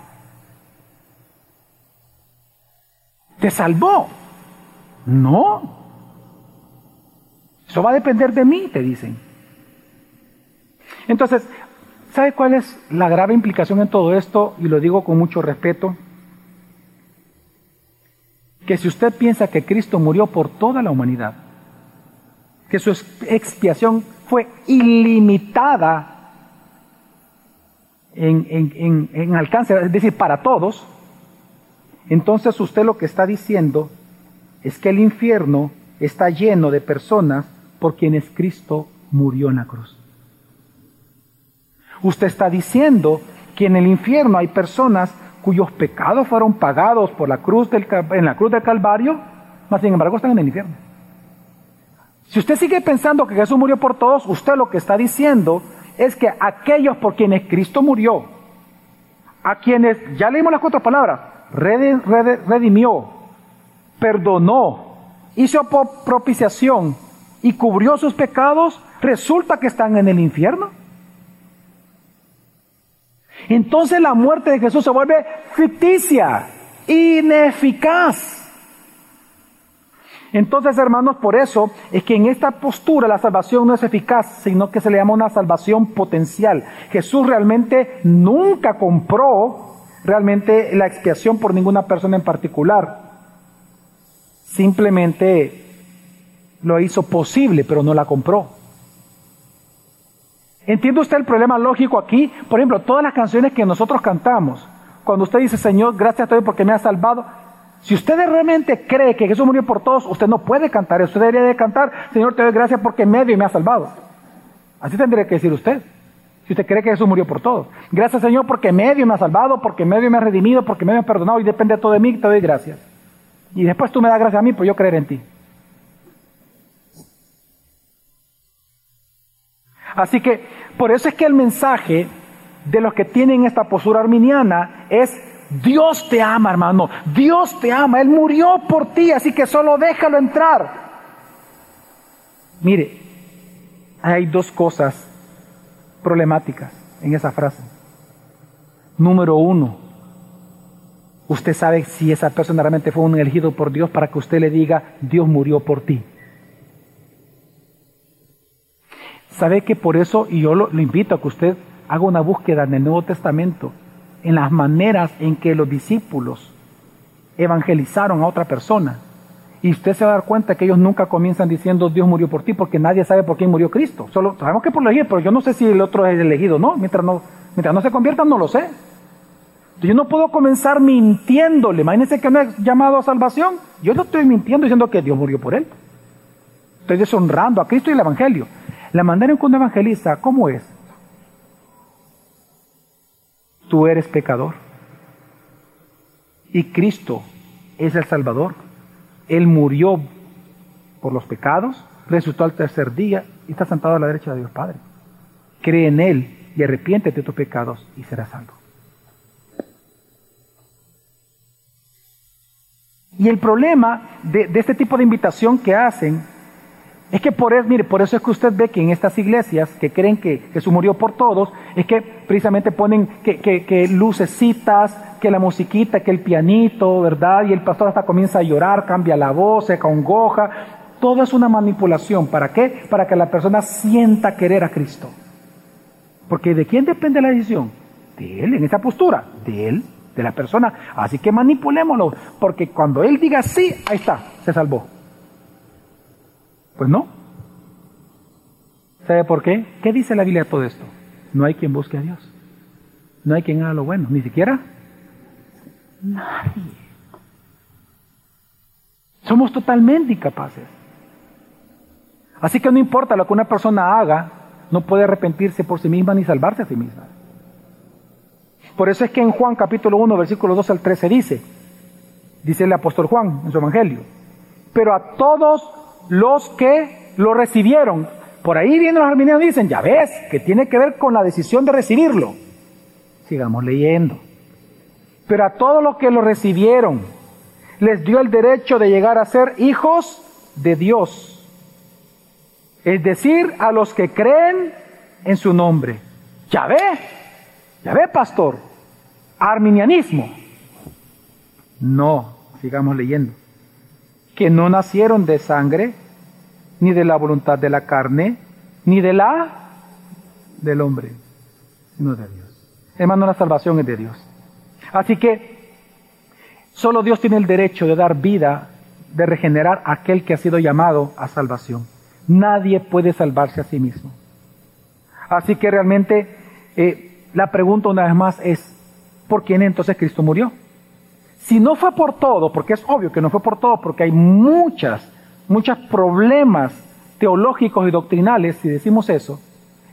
¿Te salvó? No. Eso va a depender de mí, te dicen. Entonces, ¿sabe cuál es la grave implicación en todo esto? Y lo digo con mucho respeto. Que si usted piensa que Cristo murió por toda la humanidad, que su expiación fue ilimitada en, en alcance, es decir, para todos, entonces usted lo que está diciendo es que el infierno está lleno de personas por quienes Cristo murió en la cruz. Usted está diciendo que en el infierno hay personas cuyos pecados fueron pagados por la cruz del, en la cruz del Calvario, mas sin embargo están en el infierno. Si usted sigue pensando que Jesús murió por todos, usted lo que está diciendo es que aquellos por quienes Cristo murió, a quienes, ya leímos las cuatro palabras, redimió, perdonó, hizo propiciación, y cubrió sus pecados, resulta que están en el infierno. Entonces la muerte de Jesús se vuelve ficticia, ineficaz. Entonces, hermanos, por eso es que en esta postura la salvación no es eficaz, sino que se le llama una salvación potencial. Jesús realmente nunca compró realmente la expiación por ninguna persona en particular. Simplemente lo hizo posible, pero no la compró. ¿Entiende usted el problema lógico aquí? Por ejemplo, todas las canciones que nosotros cantamos, cuando usted dice, Señor, gracias a ti porque me ha salvado, si usted realmente cree que Jesús murió por todos, usted no puede cantar Usted debería de cantar, Señor, te doy gracias porque medio me ha salvado. Así tendría que decir usted. Si usted cree que Jesús murió por todos. Gracias, Señor, porque medio me ha salvado, porque medio me ha redimido, porque medio me ha perdonado y depende todo de mí, te doy gracias. Y después tú me das gracias a mí por yo creer en ti. Así que por eso es que el mensaje de los que tienen esta postura arminiana es Dios te ama, hermano. Dios te ama. Él murió por ti, así que solo déjalo entrar. Mire, hay dos cosas problemáticas en esa frase. Número uno, usted sabe si esa persona realmente fue un elegido por Dios para que usted le diga, Dios murió por ti. ¿Sabe que por eso, y yo lo, lo invito a que usted haga una búsqueda en el Nuevo Testamento, en las maneras en que los discípulos evangelizaron a otra persona. Y usted se va a dar cuenta que ellos nunca comienzan diciendo Dios murió por ti, porque nadie sabe por quién murió Cristo. Solo sabemos que por elegir, pero yo no sé si el otro es elegido, ¿no? Mientras no, mientras no se conviertan, no lo sé. Yo no puedo comenzar mintiéndole. Imagínense que no es llamado a salvación. Yo no estoy mintiendo diciendo que Dios murió por él. Estoy deshonrando a Cristo y el Evangelio. La que uno evangeliza, ¿cómo es? tú eres pecador. Y Cristo es el Salvador. Él murió por los pecados, resucitó al tercer día y está sentado a la derecha de Dios Padre. Cree en Él y arrepiéntete de tus pecados y serás salvo. Y el problema de, de, este tipo de invitación que hacen es que por eso, mire, por eso es que usted ve que en estas iglesias que creen que Jesús murió por todos, es que precisamente ponen que, que, lucecitas, que la musiquita, que el pianito, ¿verdad? Y el pastor hasta comienza a llorar, cambia la voz, se congoja. Todo es una manipulación. ¿Para qué? Para que la persona sienta querer a Cristo. Porque ¿de quién depende la decisión? De él, en esa postura. De él, de la persona. Así que manipulémoslo. Porque cuando él diga sí, ahí está, se salvó. Pues no. ¿Sabe por qué? ¿Qué dice la Biblia de todo esto? No hay quien busque a Dios. No hay quien haga lo bueno. Ni siquiera nadie. Somos totalmente incapaces. Así que no importa lo que una persona haga, no puede arrepentirse por sí misma ni salvarse a sí misma. Por eso es que en Juan capítulo 1, versículo 2 al 13 dice, dice el apóstol Juan en su evangelio, pero a todos los que lo recibieron. Por ahí vienen los arminianos y dicen, ya ves, que tiene que ver con la decisión de recibirlo. Sigamos leyendo. Pero a todos los que lo recibieron, les dio el derecho de llegar a ser hijos de Dios. Es decir, a los que creen en su nombre. Ya ve, ya ve, pastor. Arminianismo. No, sigamos leyendo que no nacieron de sangre, ni de la voluntad de la carne, ni de la del hombre, sino de Dios. Hermano, la salvación es de Dios. Así que solo Dios tiene el derecho de dar vida, de regenerar a aquel que ha sido llamado a salvación. Nadie puede salvarse a sí mismo. Así que realmente eh, la pregunta una vez más es, ¿por quién entonces Cristo murió? Si no fue por todo, porque es obvio que no fue por todo, porque hay muchas, muchos problemas teológicos y doctrinales, si decimos eso,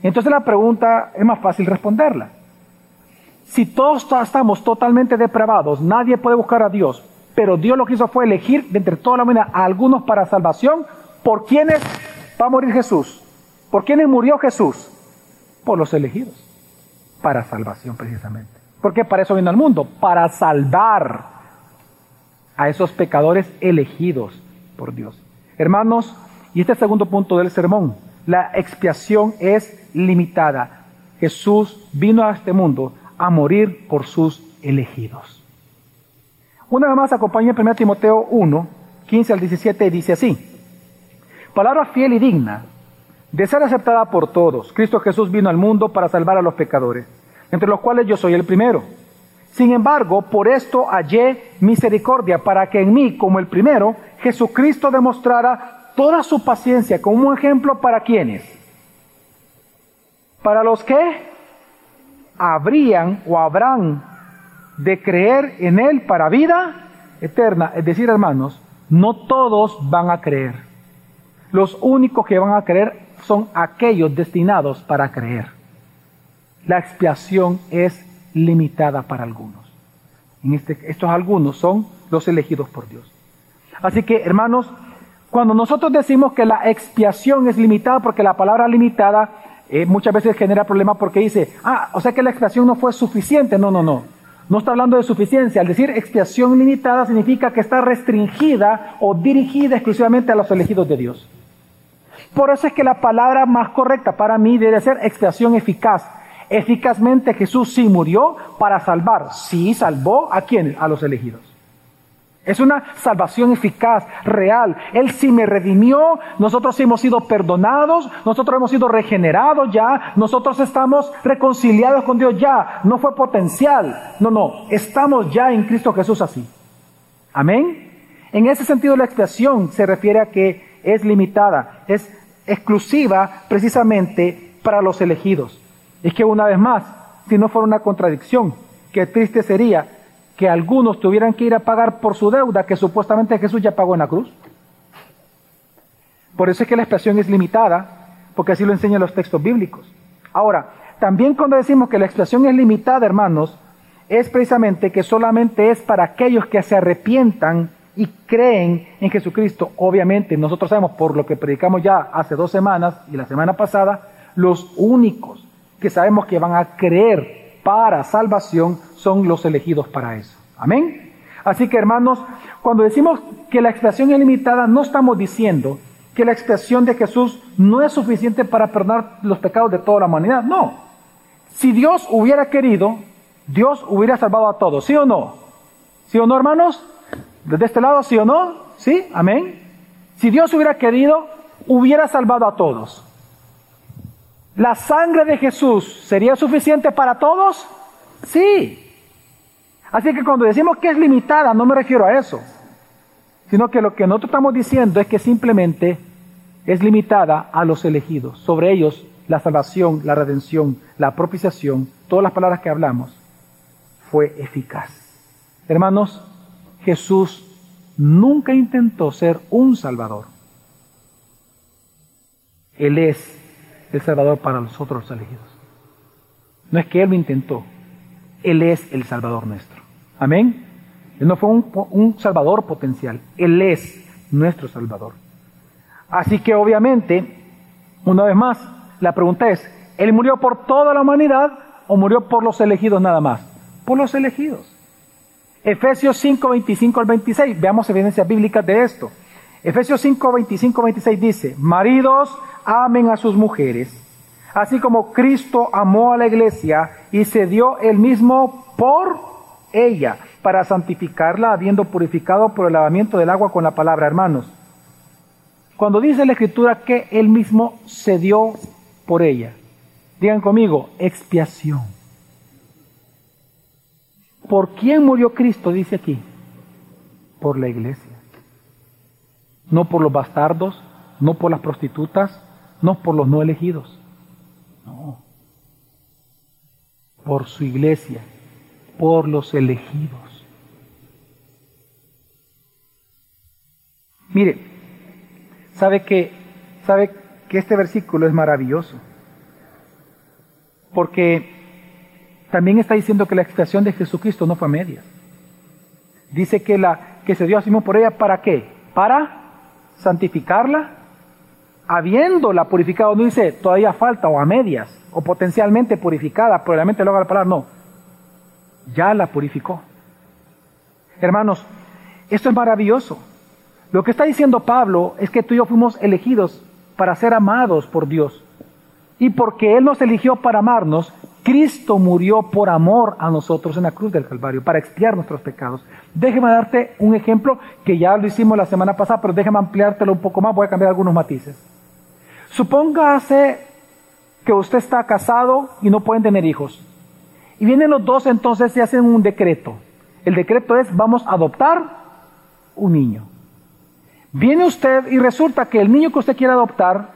entonces la pregunta es más fácil responderla. Si todos estamos totalmente depravados, nadie puede buscar a Dios, pero Dios lo que hizo fue elegir de entre toda la humanidad a algunos para salvación, ¿por quiénes va a morir Jesús? ¿Por quiénes murió Jesús? Por los elegidos, para salvación precisamente. Porque para eso vino al mundo, para salvar a esos pecadores elegidos por Dios. Hermanos, y este segundo punto del sermón, la expiación es limitada. Jesús vino a este mundo a morir por sus elegidos. Una vez más, acompañe 1 Timoteo 1, 15 al 17, y dice así, palabra fiel y digna de ser aceptada por todos. Cristo Jesús vino al mundo para salvar a los pecadores, entre los cuales yo soy el primero. Sin embargo, por esto hallé misericordia para que en mí, como el primero, Jesucristo demostrara toda su paciencia como un ejemplo para quienes. Para los que habrían o habrán de creer en Él para vida eterna. Es decir, hermanos, no todos van a creer. Los únicos que van a creer son aquellos destinados para creer. La expiación es limitada para algunos. Este, estos algunos son los elegidos por Dios. Así que, hermanos, cuando nosotros decimos que la expiación es limitada, porque la palabra limitada eh, muchas veces genera problemas porque dice, ah, o sea que la expiación no fue suficiente. No, no, no. No está hablando de suficiencia. Al decir expiación limitada significa que está restringida o dirigida exclusivamente a los elegidos de Dios. Por eso es que la palabra más correcta para mí debe ser expiación eficaz. Eficazmente Jesús sí murió para salvar. Sí salvó a quienes? A los elegidos. Es una salvación eficaz, real. Él sí me redimió, nosotros hemos sido perdonados, nosotros hemos sido regenerados ya, nosotros estamos reconciliados con Dios ya. No fue potencial, no, no, estamos ya en Cristo Jesús así. Amén. En ese sentido la expiación se refiere a que es limitada, es exclusiva precisamente para los elegidos. Es que una vez más, si no fuera una contradicción, qué triste sería que algunos tuvieran que ir a pagar por su deuda que supuestamente Jesús ya pagó en la cruz. Por eso es que la expresión es limitada, porque así lo enseñan los textos bíblicos. Ahora, también cuando decimos que la expresión es limitada, hermanos, es precisamente que solamente es para aquellos que se arrepientan y creen en Jesucristo. Obviamente, nosotros sabemos por lo que predicamos ya hace dos semanas y la semana pasada, los únicos que sabemos que van a creer para salvación son los elegidos para eso. Amén. Así que hermanos, cuando decimos que la expiación es limitada, no estamos diciendo que la expiación de Jesús no es suficiente para perdonar los pecados de toda la humanidad. No. Si Dios hubiera querido, Dios hubiera salvado a todos, ¿sí o no? ¿Sí o no, hermanos? Desde este lado, ¿sí o no? ¿Sí? Amén. Si Dios hubiera querido, hubiera salvado a todos. ¿La sangre de Jesús sería suficiente para todos? Sí. Así que cuando decimos que es limitada, no me refiero a eso, sino que lo que nosotros estamos diciendo es que simplemente es limitada a los elegidos. Sobre ellos la salvación, la redención, la propiciación, todas las palabras que hablamos, fue eficaz. Hermanos, Jesús nunca intentó ser un salvador. Él es el salvador para nosotros los elegidos. No es que Él lo intentó, Él es el salvador nuestro. Amén. Él no fue un, salvador potencial, Él es nuestro salvador. Así que obviamente, una vez más, la pregunta es, ¿Él murió por toda la humanidad o murió por los elegidos nada más? Por los elegidos. Efesios 5, 25 al 26. Veamos evidencias bíblicas de esto. Efesios 5, 25, 26 dice, maridos, amen a sus mujeres, así como Cristo amó a la iglesia y se dio él mismo por ella, para santificarla, habiendo purificado por el lavamiento del agua con la palabra, hermanos. Cuando dice la escritura que él mismo se dio por ella, digan conmigo, expiación. ¿Por quién murió Cristo? Dice aquí. Por la iglesia. No por los bastardos, no por las prostitutas, no por los no elegidos. No. Por su iglesia, por los elegidos. Mire, sabe que sabe que este versículo es maravilloso. Porque también está diciendo que la expiación de Jesucristo no fue a medias. Dice que, la, que se dio a por ella, ¿para qué? Para santificarla, habiéndola purificado. No dice todavía falta o a medias, o potencialmente purificada, probablemente luego la palabra, no. Ya la purificó. Hermanos, esto es maravilloso. Lo que está diciendo Pablo es que tú y yo fuimos elegidos para ser amados por Dios. Y porque Él nos eligió para amarnos, Cristo murió por amor a nosotros en la cruz del Calvario, para expiar nuestros pecados. Déjeme darte un ejemplo que ya lo hicimos la semana pasada, pero déjeme ampliártelo un poco más, voy a cambiar algunos matices. Supóngase que usted está casado y no pueden tener hijos. Y vienen los dos entonces y hacen un decreto. El decreto es vamos a adoptar un niño. Viene usted y resulta que el niño que usted quiere adoptar,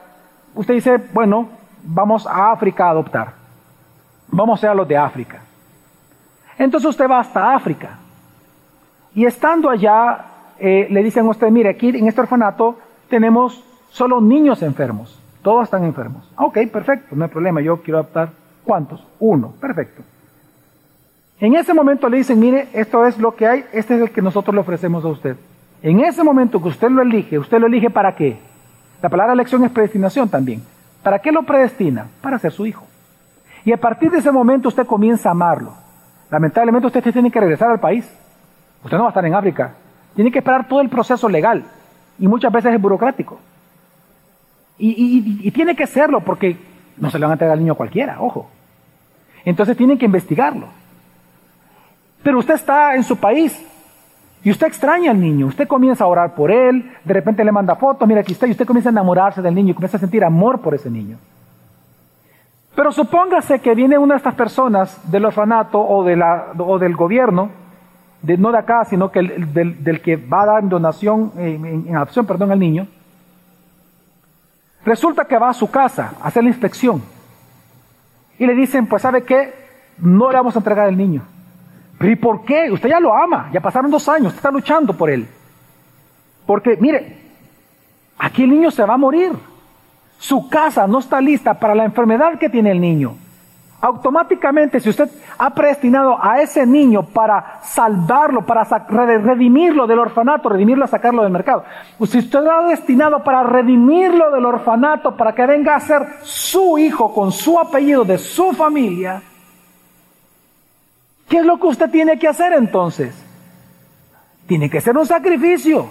usted dice, bueno, vamos a África a adoptar. Vamos a los de África. Entonces usted va hasta África. Y estando allá, eh, le dicen a usted, mire, aquí en este orfanato tenemos solo niños enfermos. Todos están enfermos. Ok, perfecto, no hay problema. Yo quiero adoptar. ¿Cuántos? Uno. Perfecto. En ese momento le dicen, mire, esto es lo que hay, este es el que nosotros le ofrecemos a usted. En ese momento que usted lo elige, ¿usted lo elige para qué? La palabra elección es predestinación también. ¿Para qué lo predestina? Para ser su hijo. Y a partir de ese momento usted comienza a amarlo. Lamentablemente usted tiene que regresar al país. Usted no va a estar en África. Tiene que esperar todo el proceso legal. Y muchas veces es burocrático. Y, tiene que serlo porque no se le van a entregar al niño cualquiera, ojo. Entonces tienen que investigarlo. Pero usted está en su país y usted extraña al niño, usted comienza a orar por él, de repente le manda fotos, mira aquí está, y usted comienza a enamorarse del niño y comienza a sentir amor por ese niño. Pero supóngase que viene una de estas personas del orfanato o, de la, o del gobierno, de, no de acá, sino que del, que va a dar donación, en, en adopción, perdón, al niño, resulta que va a su casa a hacer la inspección y le dicen, pues sabe qué, no le vamos a entregar el niño. ¿Pero y por qué? Usted ya lo ama, ya pasaron dos años, usted está luchando por él. Porque, mire, aquí el niño se va a morir. Su casa no está lista para la enfermedad que tiene el niño. Automáticamente, si usted ha predestinado a ese niño para salvarlo, para redimirlo del orfanato, redimirlo sacarlo del mercado, si usted lo ha destinado para redimirlo del orfanato, para que venga a ser su hijo con su apellido de su familia, ¿Qué es lo que usted tiene que hacer entonces? Tiene que ser un sacrificio.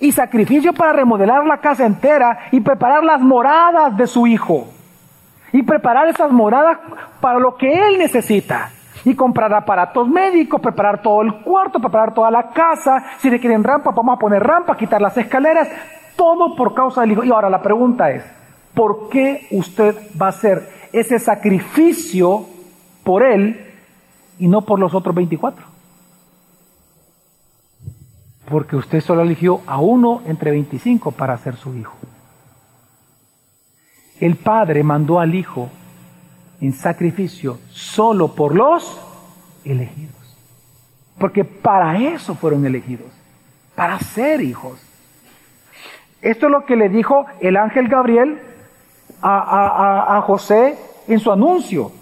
Y sacrificio para remodelar la casa entera y preparar las moradas de su hijo. Y preparar esas moradas para lo que él necesita. Y comprar aparatos médicos, preparar todo el cuarto, preparar toda la casa. Si le quieren rampa, vamos a poner rampa, quitar las escaleras. Todo por causa del hijo. Y ahora la pregunta es, ¿por qué usted va a hacer ese sacrificio por él y no por los otros 24. Porque usted solo eligió a uno entre 25 para ser su hijo. El Padre mandó al Hijo en sacrificio solo por los elegidos. Porque para eso fueron elegidos, para ser hijos. Esto es lo que le dijo el ángel Gabriel a, a José en su anuncio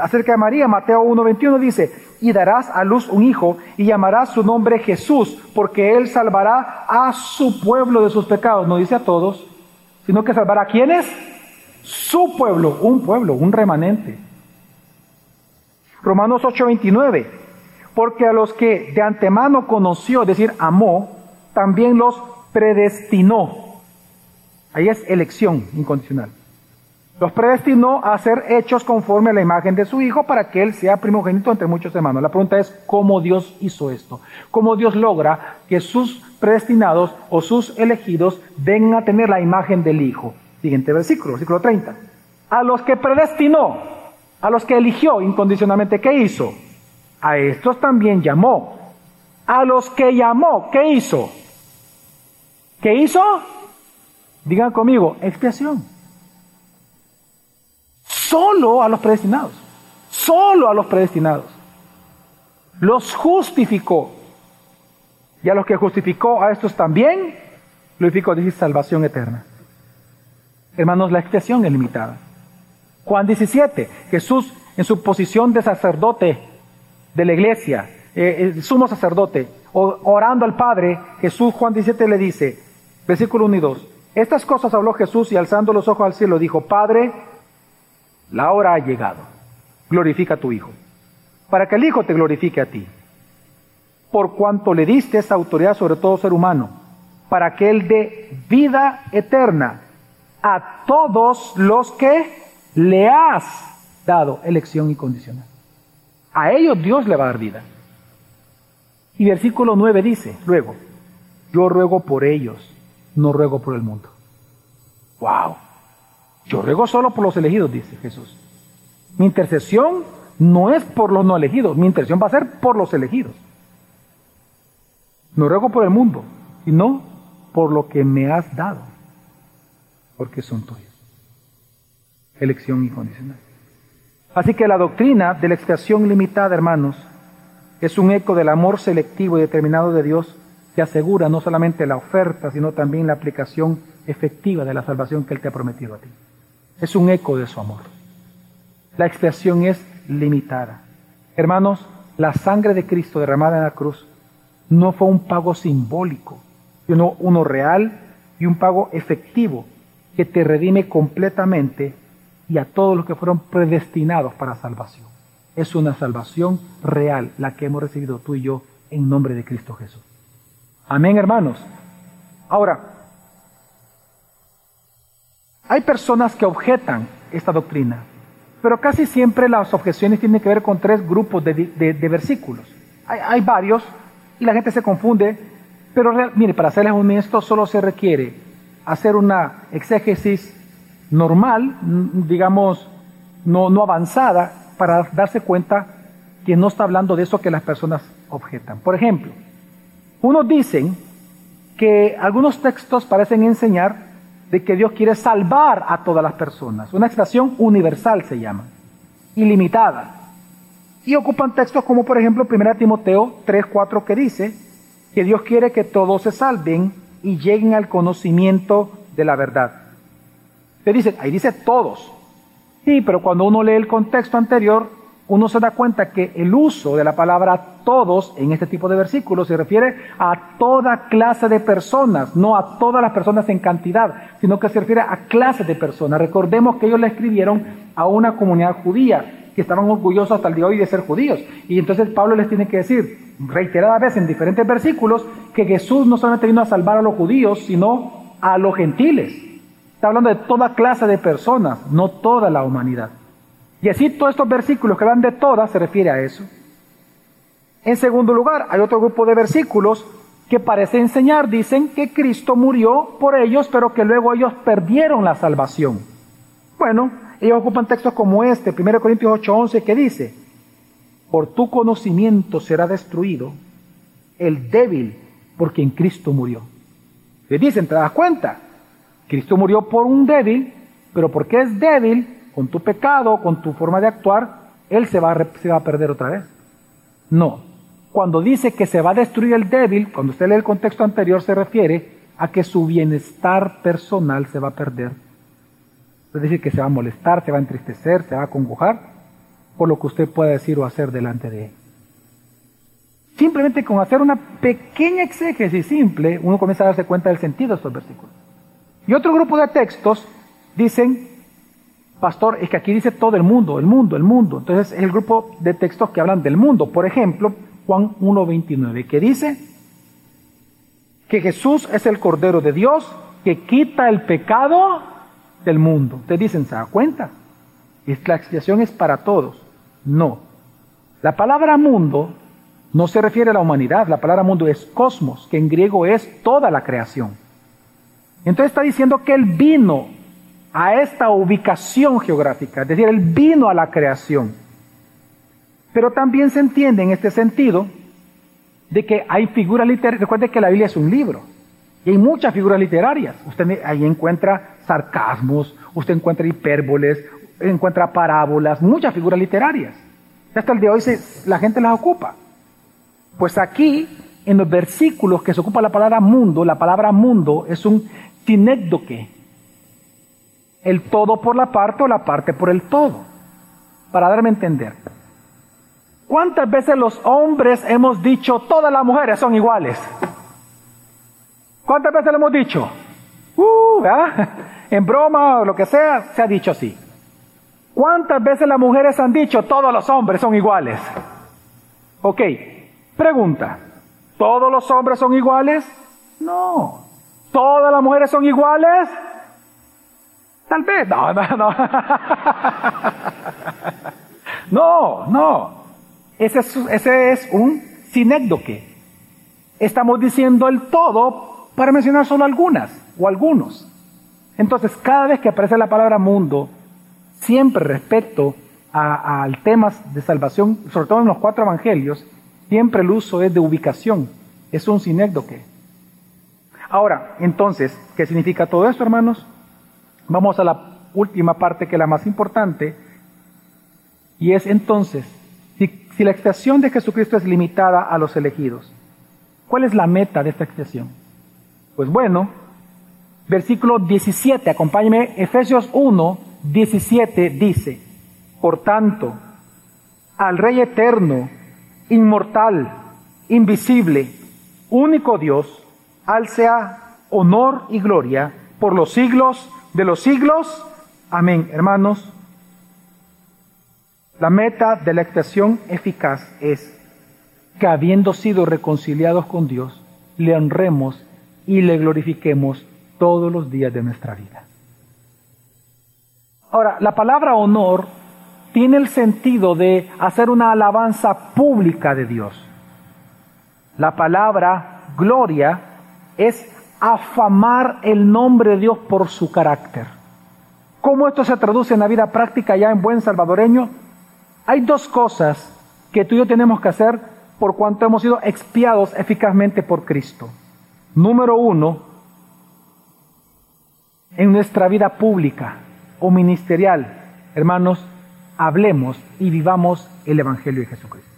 acerca de María, Mateo 1.21 dice, y darás a luz un hijo y llamarás su nombre Jesús, porque él salvará a su pueblo de sus pecados. No dice a todos, sino que salvará a quienes? Su pueblo, un pueblo, un remanente. Romanos 8:29, porque a los que de antemano conoció, es decir, amó, también los predestinó. Ahí es elección incondicional. Los predestinó a ser hechos conforme a la imagen de su Hijo para que Él sea primogénito entre muchos hermanos. La pregunta es, ¿cómo Dios hizo esto? ¿Cómo Dios logra que sus predestinados o sus elegidos vengan a tener la imagen del Hijo? Siguiente versículo, versículo 30. A los que predestinó, a los que eligió incondicionalmente, ¿qué hizo? A estos también llamó. A los que llamó, ¿qué hizo? ¿Qué hizo? Digan conmigo, expiación. Solo a los predestinados. Solo a los predestinados. Los justificó. Y a los que justificó a estos también, glorificó, dice salvación eterna. Hermanos, la expiación es limitada. Juan 17, Jesús en su posición de sacerdote de la iglesia, eh, el sumo sacerdote, orando al Padre, Jesús Juan 17 le dice, versículo 1 y 2, estas cosas habló Jesús y alzando los ojos al cielo dijo, Padre, la hora ha llegado. Glorifica a tu Hijo, para que el Hijo te glorifique a ti. Por cuanto le diste esa autoridad sobre todo ser humano, para que Él dé vida eterna a todos los que le has dado elección incondicional. A ellos Dios le va a dar vida. Y versículo 9 dice, luego, yo ruego por ellos, no ruego por el mundo. ¡Wow! Yo ruego solo por los elegidos, dice Jesús. Mi intercesión no es por los no elegidos, mi intercesión va a ser por los elegidos. No ruego por el mundo, sino por lo que me has dado, porque son tuyos. Elección incondicional. Así que la doctrina de la expiación limitada, hermanos, es un eco del amor selectivo y determinado de Dios que asegura no solamente la oferta, sino también la aplicación efectiva de la salvación que Él te ha prometido a ti es un eco de su amor. La expiación es limitada. Hermanos, la sangre de Cristo derramada en la cruz no fue un pago simbólico, sino uno real y un pago efectivo que te redime completamente y a todos los que fueron predestinados para salvación. Es una salvación real la que hemos recibido tú y yo en nombre de Cristo Jesús. Amén, hermanos. Ahora, hay personas que objetan esta doctrina, pero casi siempre las objeciones tienen que ver con tres grupos de, versículos. Hay, varios y la gente se confunde, pero mire, para serles honesto, solo se requiere hacer una exégesis normal, digamos, no, no avanzada, para darse cuenta que no está hablando de eso que las personas objetan. Por ejemplo, unos dicen que algunos textos parecen enseñar de que Dios quiere salvar a todas las personas. Una expresión universal se llama, ilimitada. Y ocupan textos como por ejemplo 1 Timoteo 3:4 que dice que Dios quiere que todos se salven y lleguen al conocimiento de la verdad. Te dicen, ahí dice todos. Sí, pero cuando uno lee el contexto anterior, uno se da cuenta que el uso de la palabra todos en este tipo de versículos se refiere a toda clase de personas, no a todas las personas en cantidad, sino que se refiere a clases de personas. Recordemos que ellos le escribieron a una comunidad judía, que estaban orgullosos hasta el día de hoy de ser judíos. Y entonces Pablo les tiene que decir reiteradas veces en diferentes versículos que Jesús no solamente vino a salvar a los judíos, sino a los gentiles. Está hablando de toda clase de personas, no toda la humanidad. Y así todos estos versículos que van de todas se refiere a eso. En segundo lugar, hay otro grupo de versículos que parece enseñar, dicen que Cristo murió por ellos, pero que luego ellos perdieron la salvación. Bueno, ellos ocupan textos como este, 1 Corintios 8:11, que dice, por tu conocimiento será destruido el débil por quien Cristo murió. Le dicen, ¿te das cuenta? Cristo murió por un débil, pero porque es débil, con tu pecado, con tu forma de actuar, Él se va, a, se va a perder otra vez. No. Cuando dice que se va a destruir el débil, cuando usted lee el contexto anterior, se refiere a que su bienestar personal se va a perder. Es decir, que se va a molestar, se va a entristecer, se va a congojar por lo que usted pueda decir o hacer delante de él. Simplemente con hacer una pequeña exégesis simple, uno comienza a darse cuenta del sentido de estos versículos. Y otro grupo de textos dicen pastor, es que aquí dice todo el mundo, el mundo, el mundo. Entonces es el grupo de textos que hablan del mundo. Por ejemplo, Juan 1.29, que dice que Jesús es el Cordero de Dios que quita el pecado del mundo. Ustedes dicen, ¿se da cuenta? La explicación es para todos. No. La palabra mundo no se refiere a la humanidad, la palabra mundo es cosmos, que en griego es toda la creación. Entonces está diciendo que Él vino a esta ubicación geográfica, es decir, Él vino a la creación. Pero también se entiende en este sentido de que hay figuras literarias, recuerde que la Biblia es un libro, y hay muchas figuras literarias. Usted ahí encuentra sarcasmos, usted encuentra hipérboles, encuentra parábolas, muchas figuras literarias. Hasta el de hoy la gente las ocupa. Pues aquí, en los versículos que se ocupa la palabra mundo, la palabra mundo es un sinécdoque, el todo por la parte o la parte por el todo. Para darme a entender. ¿Cuántas veces los hombres hemos dicho todas las mujeres son iguales? ¿Cuántas veces lo hemos dicho? Uh, en broma o lo que sea, se ha dicho así. ¿Cuántas veces las mujeres han dicho todos los hombres son iguales? Ok, pregunta. ¿Todos los hombres son iguales? No. ¿Todas las mujeres son iguales? Tal vez, no, no, no. no, no. Ese es, un sinécdoque. Estamos diciendo el todo para mencionar solo algunas o algunos. Entonces, cada vez que aparece la palabra mundo, siempre respecto al tema de salvación, sobre todo en los cuatro evangelios, siempre el uso es de ubicación, es un sinécdoque. Ahora, entonces, ¿qué significa todo esto, hermanos? Vamos a la última parte que es la más importante, y es entonces, si, la expiación de Jesucristo es limitada a los elegidos, ¿cuál es la meta de esta expiación? Pues bueno, versículo 17, acompáñeme, Efesios 1, 17 dice, por tanto, al Rey eterno, inmortal, invisible, único Dios, al sea honor y gloria por los siglos de los siglos. Amén. Hermanos, la meta de la expiación eficaz es que habiendo sido reconciliados con Dios, le honremos y le glorifiquemos todos los días de nuestra vida. Ahora, la palabra honor tiene el sentido de hacer una alabanza pública de Dios. La palabra gloria es afamar el nombre de Dios por su carácter. ¿Cómo esto se traduce en la vida práctica ya en buen salvadoreño? Hay dos cosas que tú y yo tenemos que hacer por cuanto hemos sido expiados eficazmente por Cristo. Número uno, en nuestra vida pública o ministerial, hermanos, hablemos y vivamos el Evangelio de Jesucristo.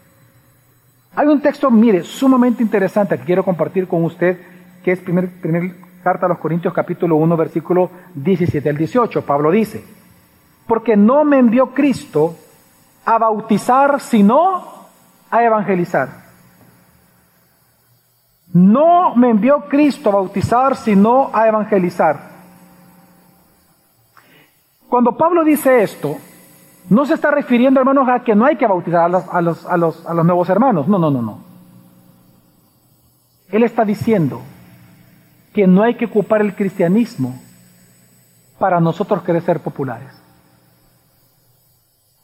Hay un texto, mire, sumamente interesante que quiero compartir con usted, que es primer, primer carta a los Corintios capítulo 1, versículo 17 al 18. Pablo dice, porque no me envió Cristo a bautizar, sino a evangelizar. No me envió Cristo a bautizar, sino a evangelizar. Cuando Pablo dice esto, no se está refiriendo, hermanos, a que no hay que bautizar a los, nuevos hermanos. No, no, no, no. Él está diciendo que no hay que ocupar el cristianismo para nosotros querer ser populares.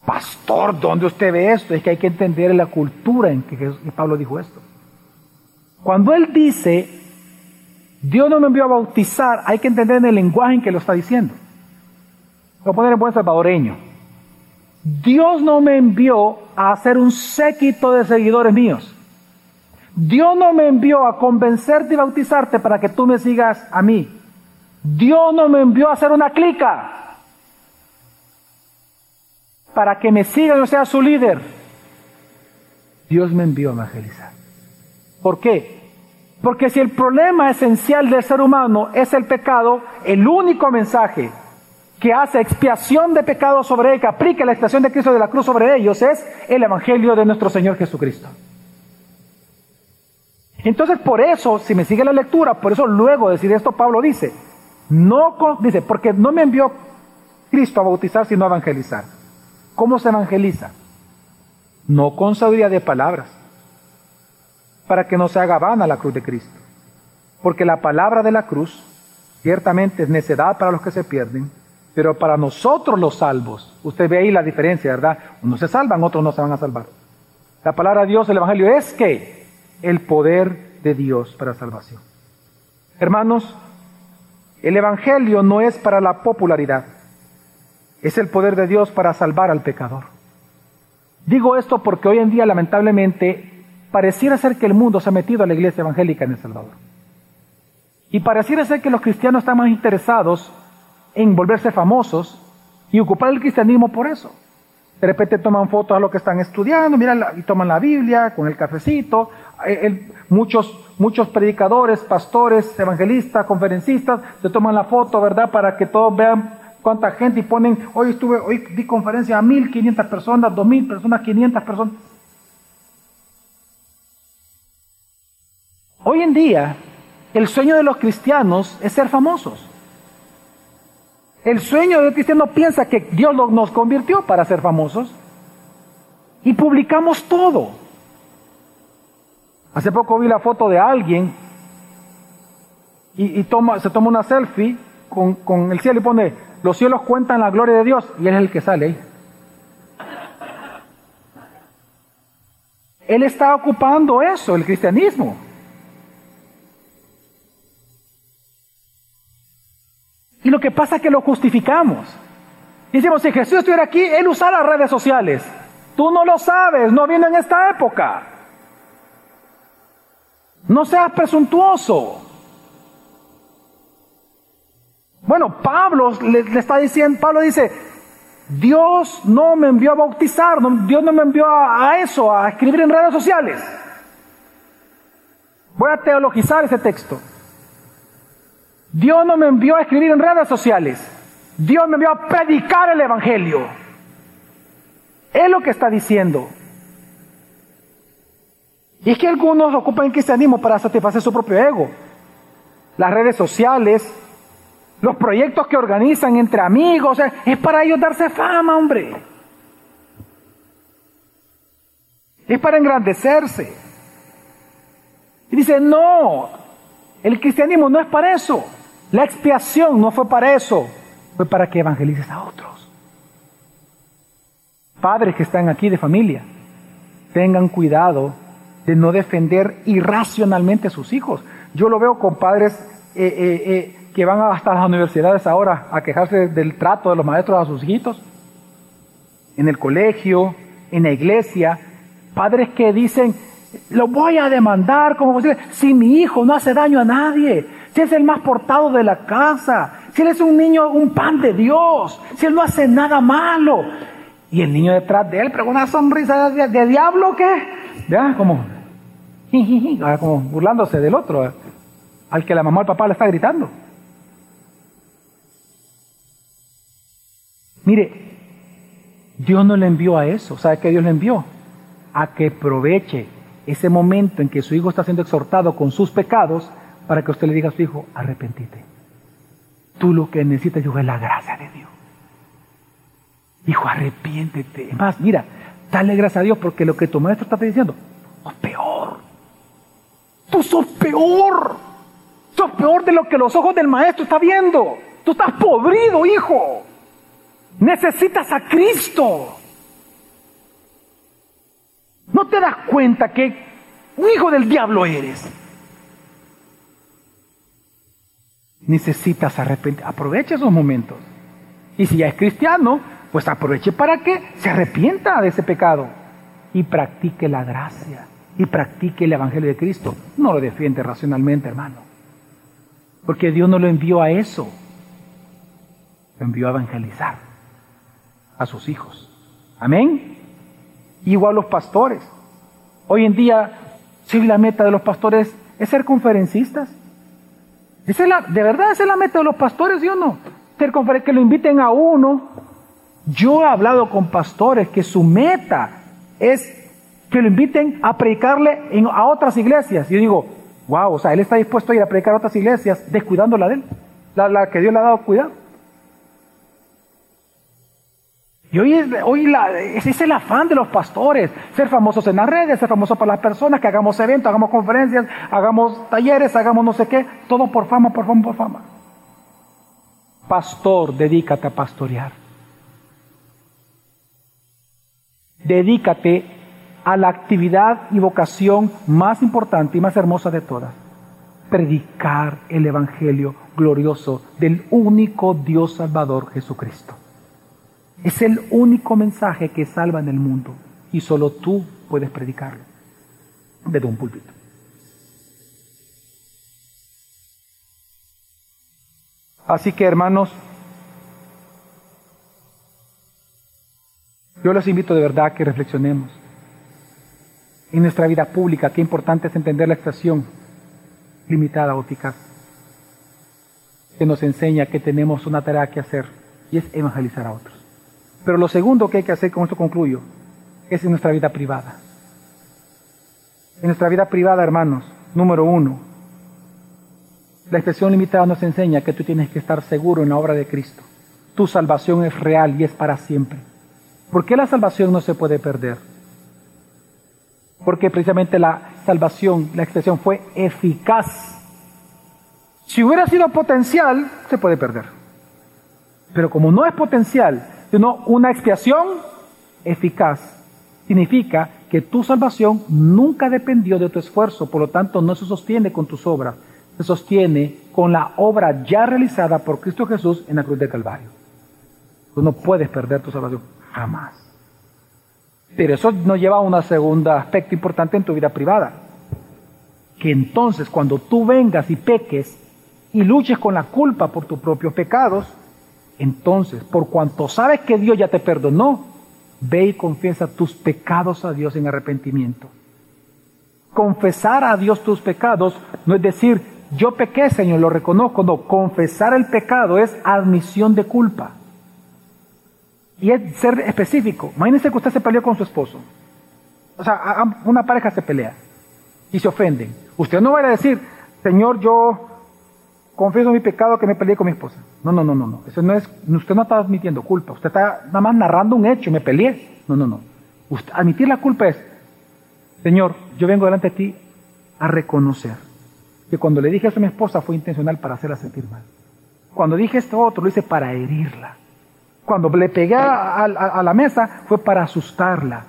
Pastor, ¿dónde usted ve esto? Es que hay que entender la cultura en que, Pablo dijo esto. Cuando él dice, Dios no me envió a bautizar, hay que entender en el lenguaje en que lo está diciendo. A poner en buen salvadoreño. Dios no me envió a hacer un séquito de seguidores míos. Dios no me envió a convencerte y bautizarte para que tú me sigas a mí. Dios no me envió a hacer una clica para que me sigan o sea su líder. Dios me envió a evangelizar. ¿Por qué? Porque si el problema esencial del ser humano es el pecado, el único mensaje que hace expiación de pecado sobre él, que aplica la expiación de Cristo de la cruz sobre ellos, es el Evangelio de nuestro Señor Jesucristo. Entonces, por eso, si me sigue la lectura, por eso luego de decir esto, Pablo dice, no, dice, porque no me envió Cristo a bautizar, sino a evangelizar. ¿Cómo se evangeliza? No con sabiduría de palabras, para que no se haga vana la cruz de Cristo. Porque la palabra de la cruz ciertamente es necedad para los que se pierden, pero para nosotros los salvos, usted ve ahí la diferencia, ¿verdad? Unos se salvan, otros no se van a salvar. La palabra de Dios, el Evangelio, es que el poder de Dios para salvación. Hermanos, el Evangelio no es para la popularidad. Es el poder de Dios para salvar al pecador. Digo esto porque hoy en día lamentablemente pareciera ser que el mundo se ha metido a la iglesia evangélica en El Salvador. Y pareciera ser que los cristianos están más interesados en volverse famosos y ocupar el cristianismo por eso. De repente toman fotos a lo que están estudiando, miran y toman la Biblia con el cafecito. Eh, muchos, muchos predicadores, pastores, evangelistas, conferencistas se toman la foto, ¿verdad? Para que todos vean cuánta gente y ponen, hoy estuve, hoy di conferencia a 1500 personas, 2000 personas, 500 personas. Hoy en día, el sueño de los cristianos es ser famosos. El sueño del cristiano piensa que Dios nos convirtió para ser famosos y publicamos todo. Hace poco vi la foto de alguien y, toma, se toma una selfie con, con el cielo y pone los cielos cuentan la gloria de Dios y Él es el que sale ahí. Él está ocupando eso, el cristianismo. Y lo que pasa es que lo justificamos. Decimos, si Jesús estuviera aquí, Él usara redes sociales. Tú no lo sabes, no viene en esta época. No seas presuntuoso. Bueno, Pablo le, está diciendo, Pablo dice, Dios no me envió a bautizar, Dios no me envió a, eso, a escribir en redes sociales. Voy a teologizar ese texto. Dios no me envió a escribir en redes sociales. Dios me envió a predicar el Evangelio. Es lo que está diciendo. Y es que algunos ocupan el cristianismo para satisfacer su propio ego. Las redes sociales, los proyectos que organizan entre amigos, es para ellos darse fama, hombre. Es para engrandecerse. Y dice, no, el cristianismo no es para eso. La expiación no fue para eso, fue para que evangelices a otros. Padres que están aquí de familia, tengan cuidado de no defender irracionalmente a sus hijos. Yo lo veo con padres eh, eh, eh, que van hasta las universidades ahora a quejarse del trato de los maestros a sus hijitos, en el colegio, en la iglesia, padres que dicen, lo voy a demandar como posible, si mi hijo no hace daño a nadie, si es el más portado de la casa, si él es un niño, un pan de Dios, si él no hace nada malo. Y el niño detrás de él, pero una sonrisa de, diablo, ¿qué? Ya, como, como burlándose del otro, al que la mamá o el papá le está gritando. Mire, Dios no le envió a eso. ¿Sabe qué Dios le envió? A que aproveche ese momento en que su hijo está siendo exhortado con sus pecados para que usted le diga a su hijo, arrepentite. Tú lo que necesitas, hijo, es la gracia de Dios. Hijo, arrepiéntete. Es más, mira, dale gracias a Dios porque lo que tu maestro está diciendo, es peor. Tú sos peor. Sos peor de lo que los ojos del maestro está viendo. Tú estás podrido, hijo. Necesitas a Cristo. ¿No te das cuenta que un hijo del diablo eres? Necesitas arrepentir. Aprovecha esos momentos. Y si ya es cristiano, pues aproveche para que se arrepienta de ese pecado y practique la gracia y practique el Evangelio de Cristo. No lo defiende racionalmente, hermano. Porque Dios no lo envió a eso. Lo envió a evangelizar a sus hijos. Amén. Igual los pastores. Hoy en día, si la meta de los pastores es ser conferencistas. La, de verdad, esa es la meta de los pastores, ¿sí o no? Que lo inviten a uno. Yo he hablado con pastores que su meta es que lo inviten a predicarle a otras iglesias. Yo digo, wow, o sea, él está dispuesto a ir a predicar a otras iglesias descuidando la de él, la, la que Dios le ha dado cuidado. Y hoy, es, hoy la, es el afán de los pastores, ser famosos en las redes, ser famosos para las personas, que hagamos eventos, hagamos conferencias, hagamos talleres, hagamos no sé qué, todo por fama, por fama, por fama. Pastor, dedícate a pastorear. Dedícate a la actividad y vocación más importante y más hermosa de todas. Predicar el Evangelio glorioso del único Dios Salvador Jesucristo. Es el único mensaje que salva en el mundo y solo tú puedes predicarlo desde un púlpito. Así que hermanos, yo los invito de verdad a que reflexionemos en nuestra vida pública, qué importante es entender la expresión limitada o eficaz, que nos enseña que tenemos una tarea que hacer y es evangelizar a otros. Pero lo segundo que hay que hacer, con esto concluyo, es en nuestra vida privada. En nuestra vida privada, hermanos, número uno, la expresión limitada nos enseña que tú tienes que estar seguro en la obra de Cristo. Tu salvación es real y es para siempre. ¿Por qué la salvación no se puede perder? Porque precisamente la salvación, la expresión fue eficaz. Si hubiera sido potencial, se puede perder. Pero como no es potencial, sino una expiación eficaz. Significa que tu salvación nunca dependió de tu esfuerzo, por lo tanto no se sostiene con tus obras, se sostiene con la obra ya realizada por Cristo Jesús en la cruz del Calvario. Tú no puedes perder tu salvación, jamás. Pero eso nos lleva a un segundo aspecto importante en tu vida privada. Que entonces cuando tú vengas y peques y luches con la culpa por tus propios pecados, entonces, por cuanto sabes que Dios ya te perdonó, ve y confiesa tus pecados a Dios en arrepentimiento. Confesar a Dios tus pecados no es decir, yo pequé, Señor, lo reconozco. No, confesar el pecado es admisión de culpa. Y es ser específico. Imagínense que usted se peleó con su esposo. O sea, una pareja se pelea y se ofenden. Usted no va a decir, Señor, yo confieso mi pecado que me peleé con mi esposa. No, no, no, no, no. Eso no es, usted no está admitiendo culpa. Usted está nada más narrando un hecho, me peleé. No, no, no. admitir la culpa es, Señor, yo vengo delante de ti a reconocer que cuando le dije eso a mi esposa fue intencional para hacerla sentir mal. Cuando dije esto otro, lo hice para herirla. Cuando le pegué a, la mesa fue para asustarla.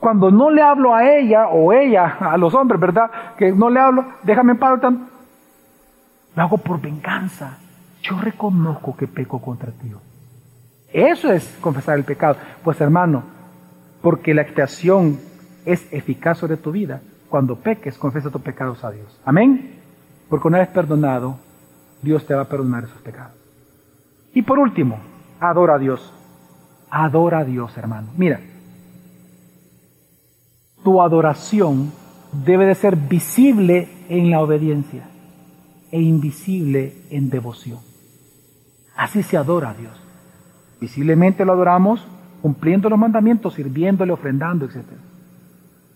Cuando no le hablo a ella o ella, a los hombres, ¿verdad? Que no le hablo, déjame en paz. Lo hago por venganza. Yo reconozco que peco contra ti. Eso es confesar el pecado. Pues hermano, porque la expiación es eficaz sobre tu vida, cuando peques, confiesa tus pecados a Dios. Amén. Porque una vez perdonado, Dios te va a perdonar esos pecados. Y por último, adora a Dios. Adora a Dios, hermano. Mira, tu adoración debe de ser visible en la obediencia e invisible en devoción. Así se adora a Dios. Visiblemente lo adoramos cumpliendo los mandamientos, sirviéndole, ofrendando, etc.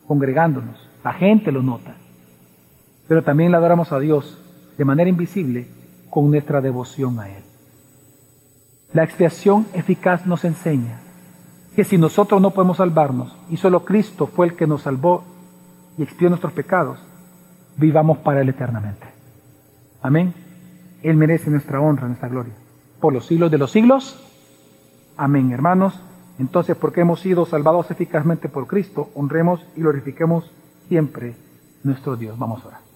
Congregándonos. La gente lo nota. Pero también le adoramos a Dios de manera invisible con nuestra devoción a Él. La expiación eficaz nos enseña que si nosotros no podemos salvarnos y solo Cristo fue el que nos salvó y expió nuestros pecados, vivamos para Él eternamente. Amén. Él merece nuestra honra, nuestra gloria. Por los siglos de los siglos. Amén, hermanos. Entonces, porque hemos sido salvados eficazmente por Cristo, honremos y glorifiquemos siempre nuestro Dios. Vamos a orar.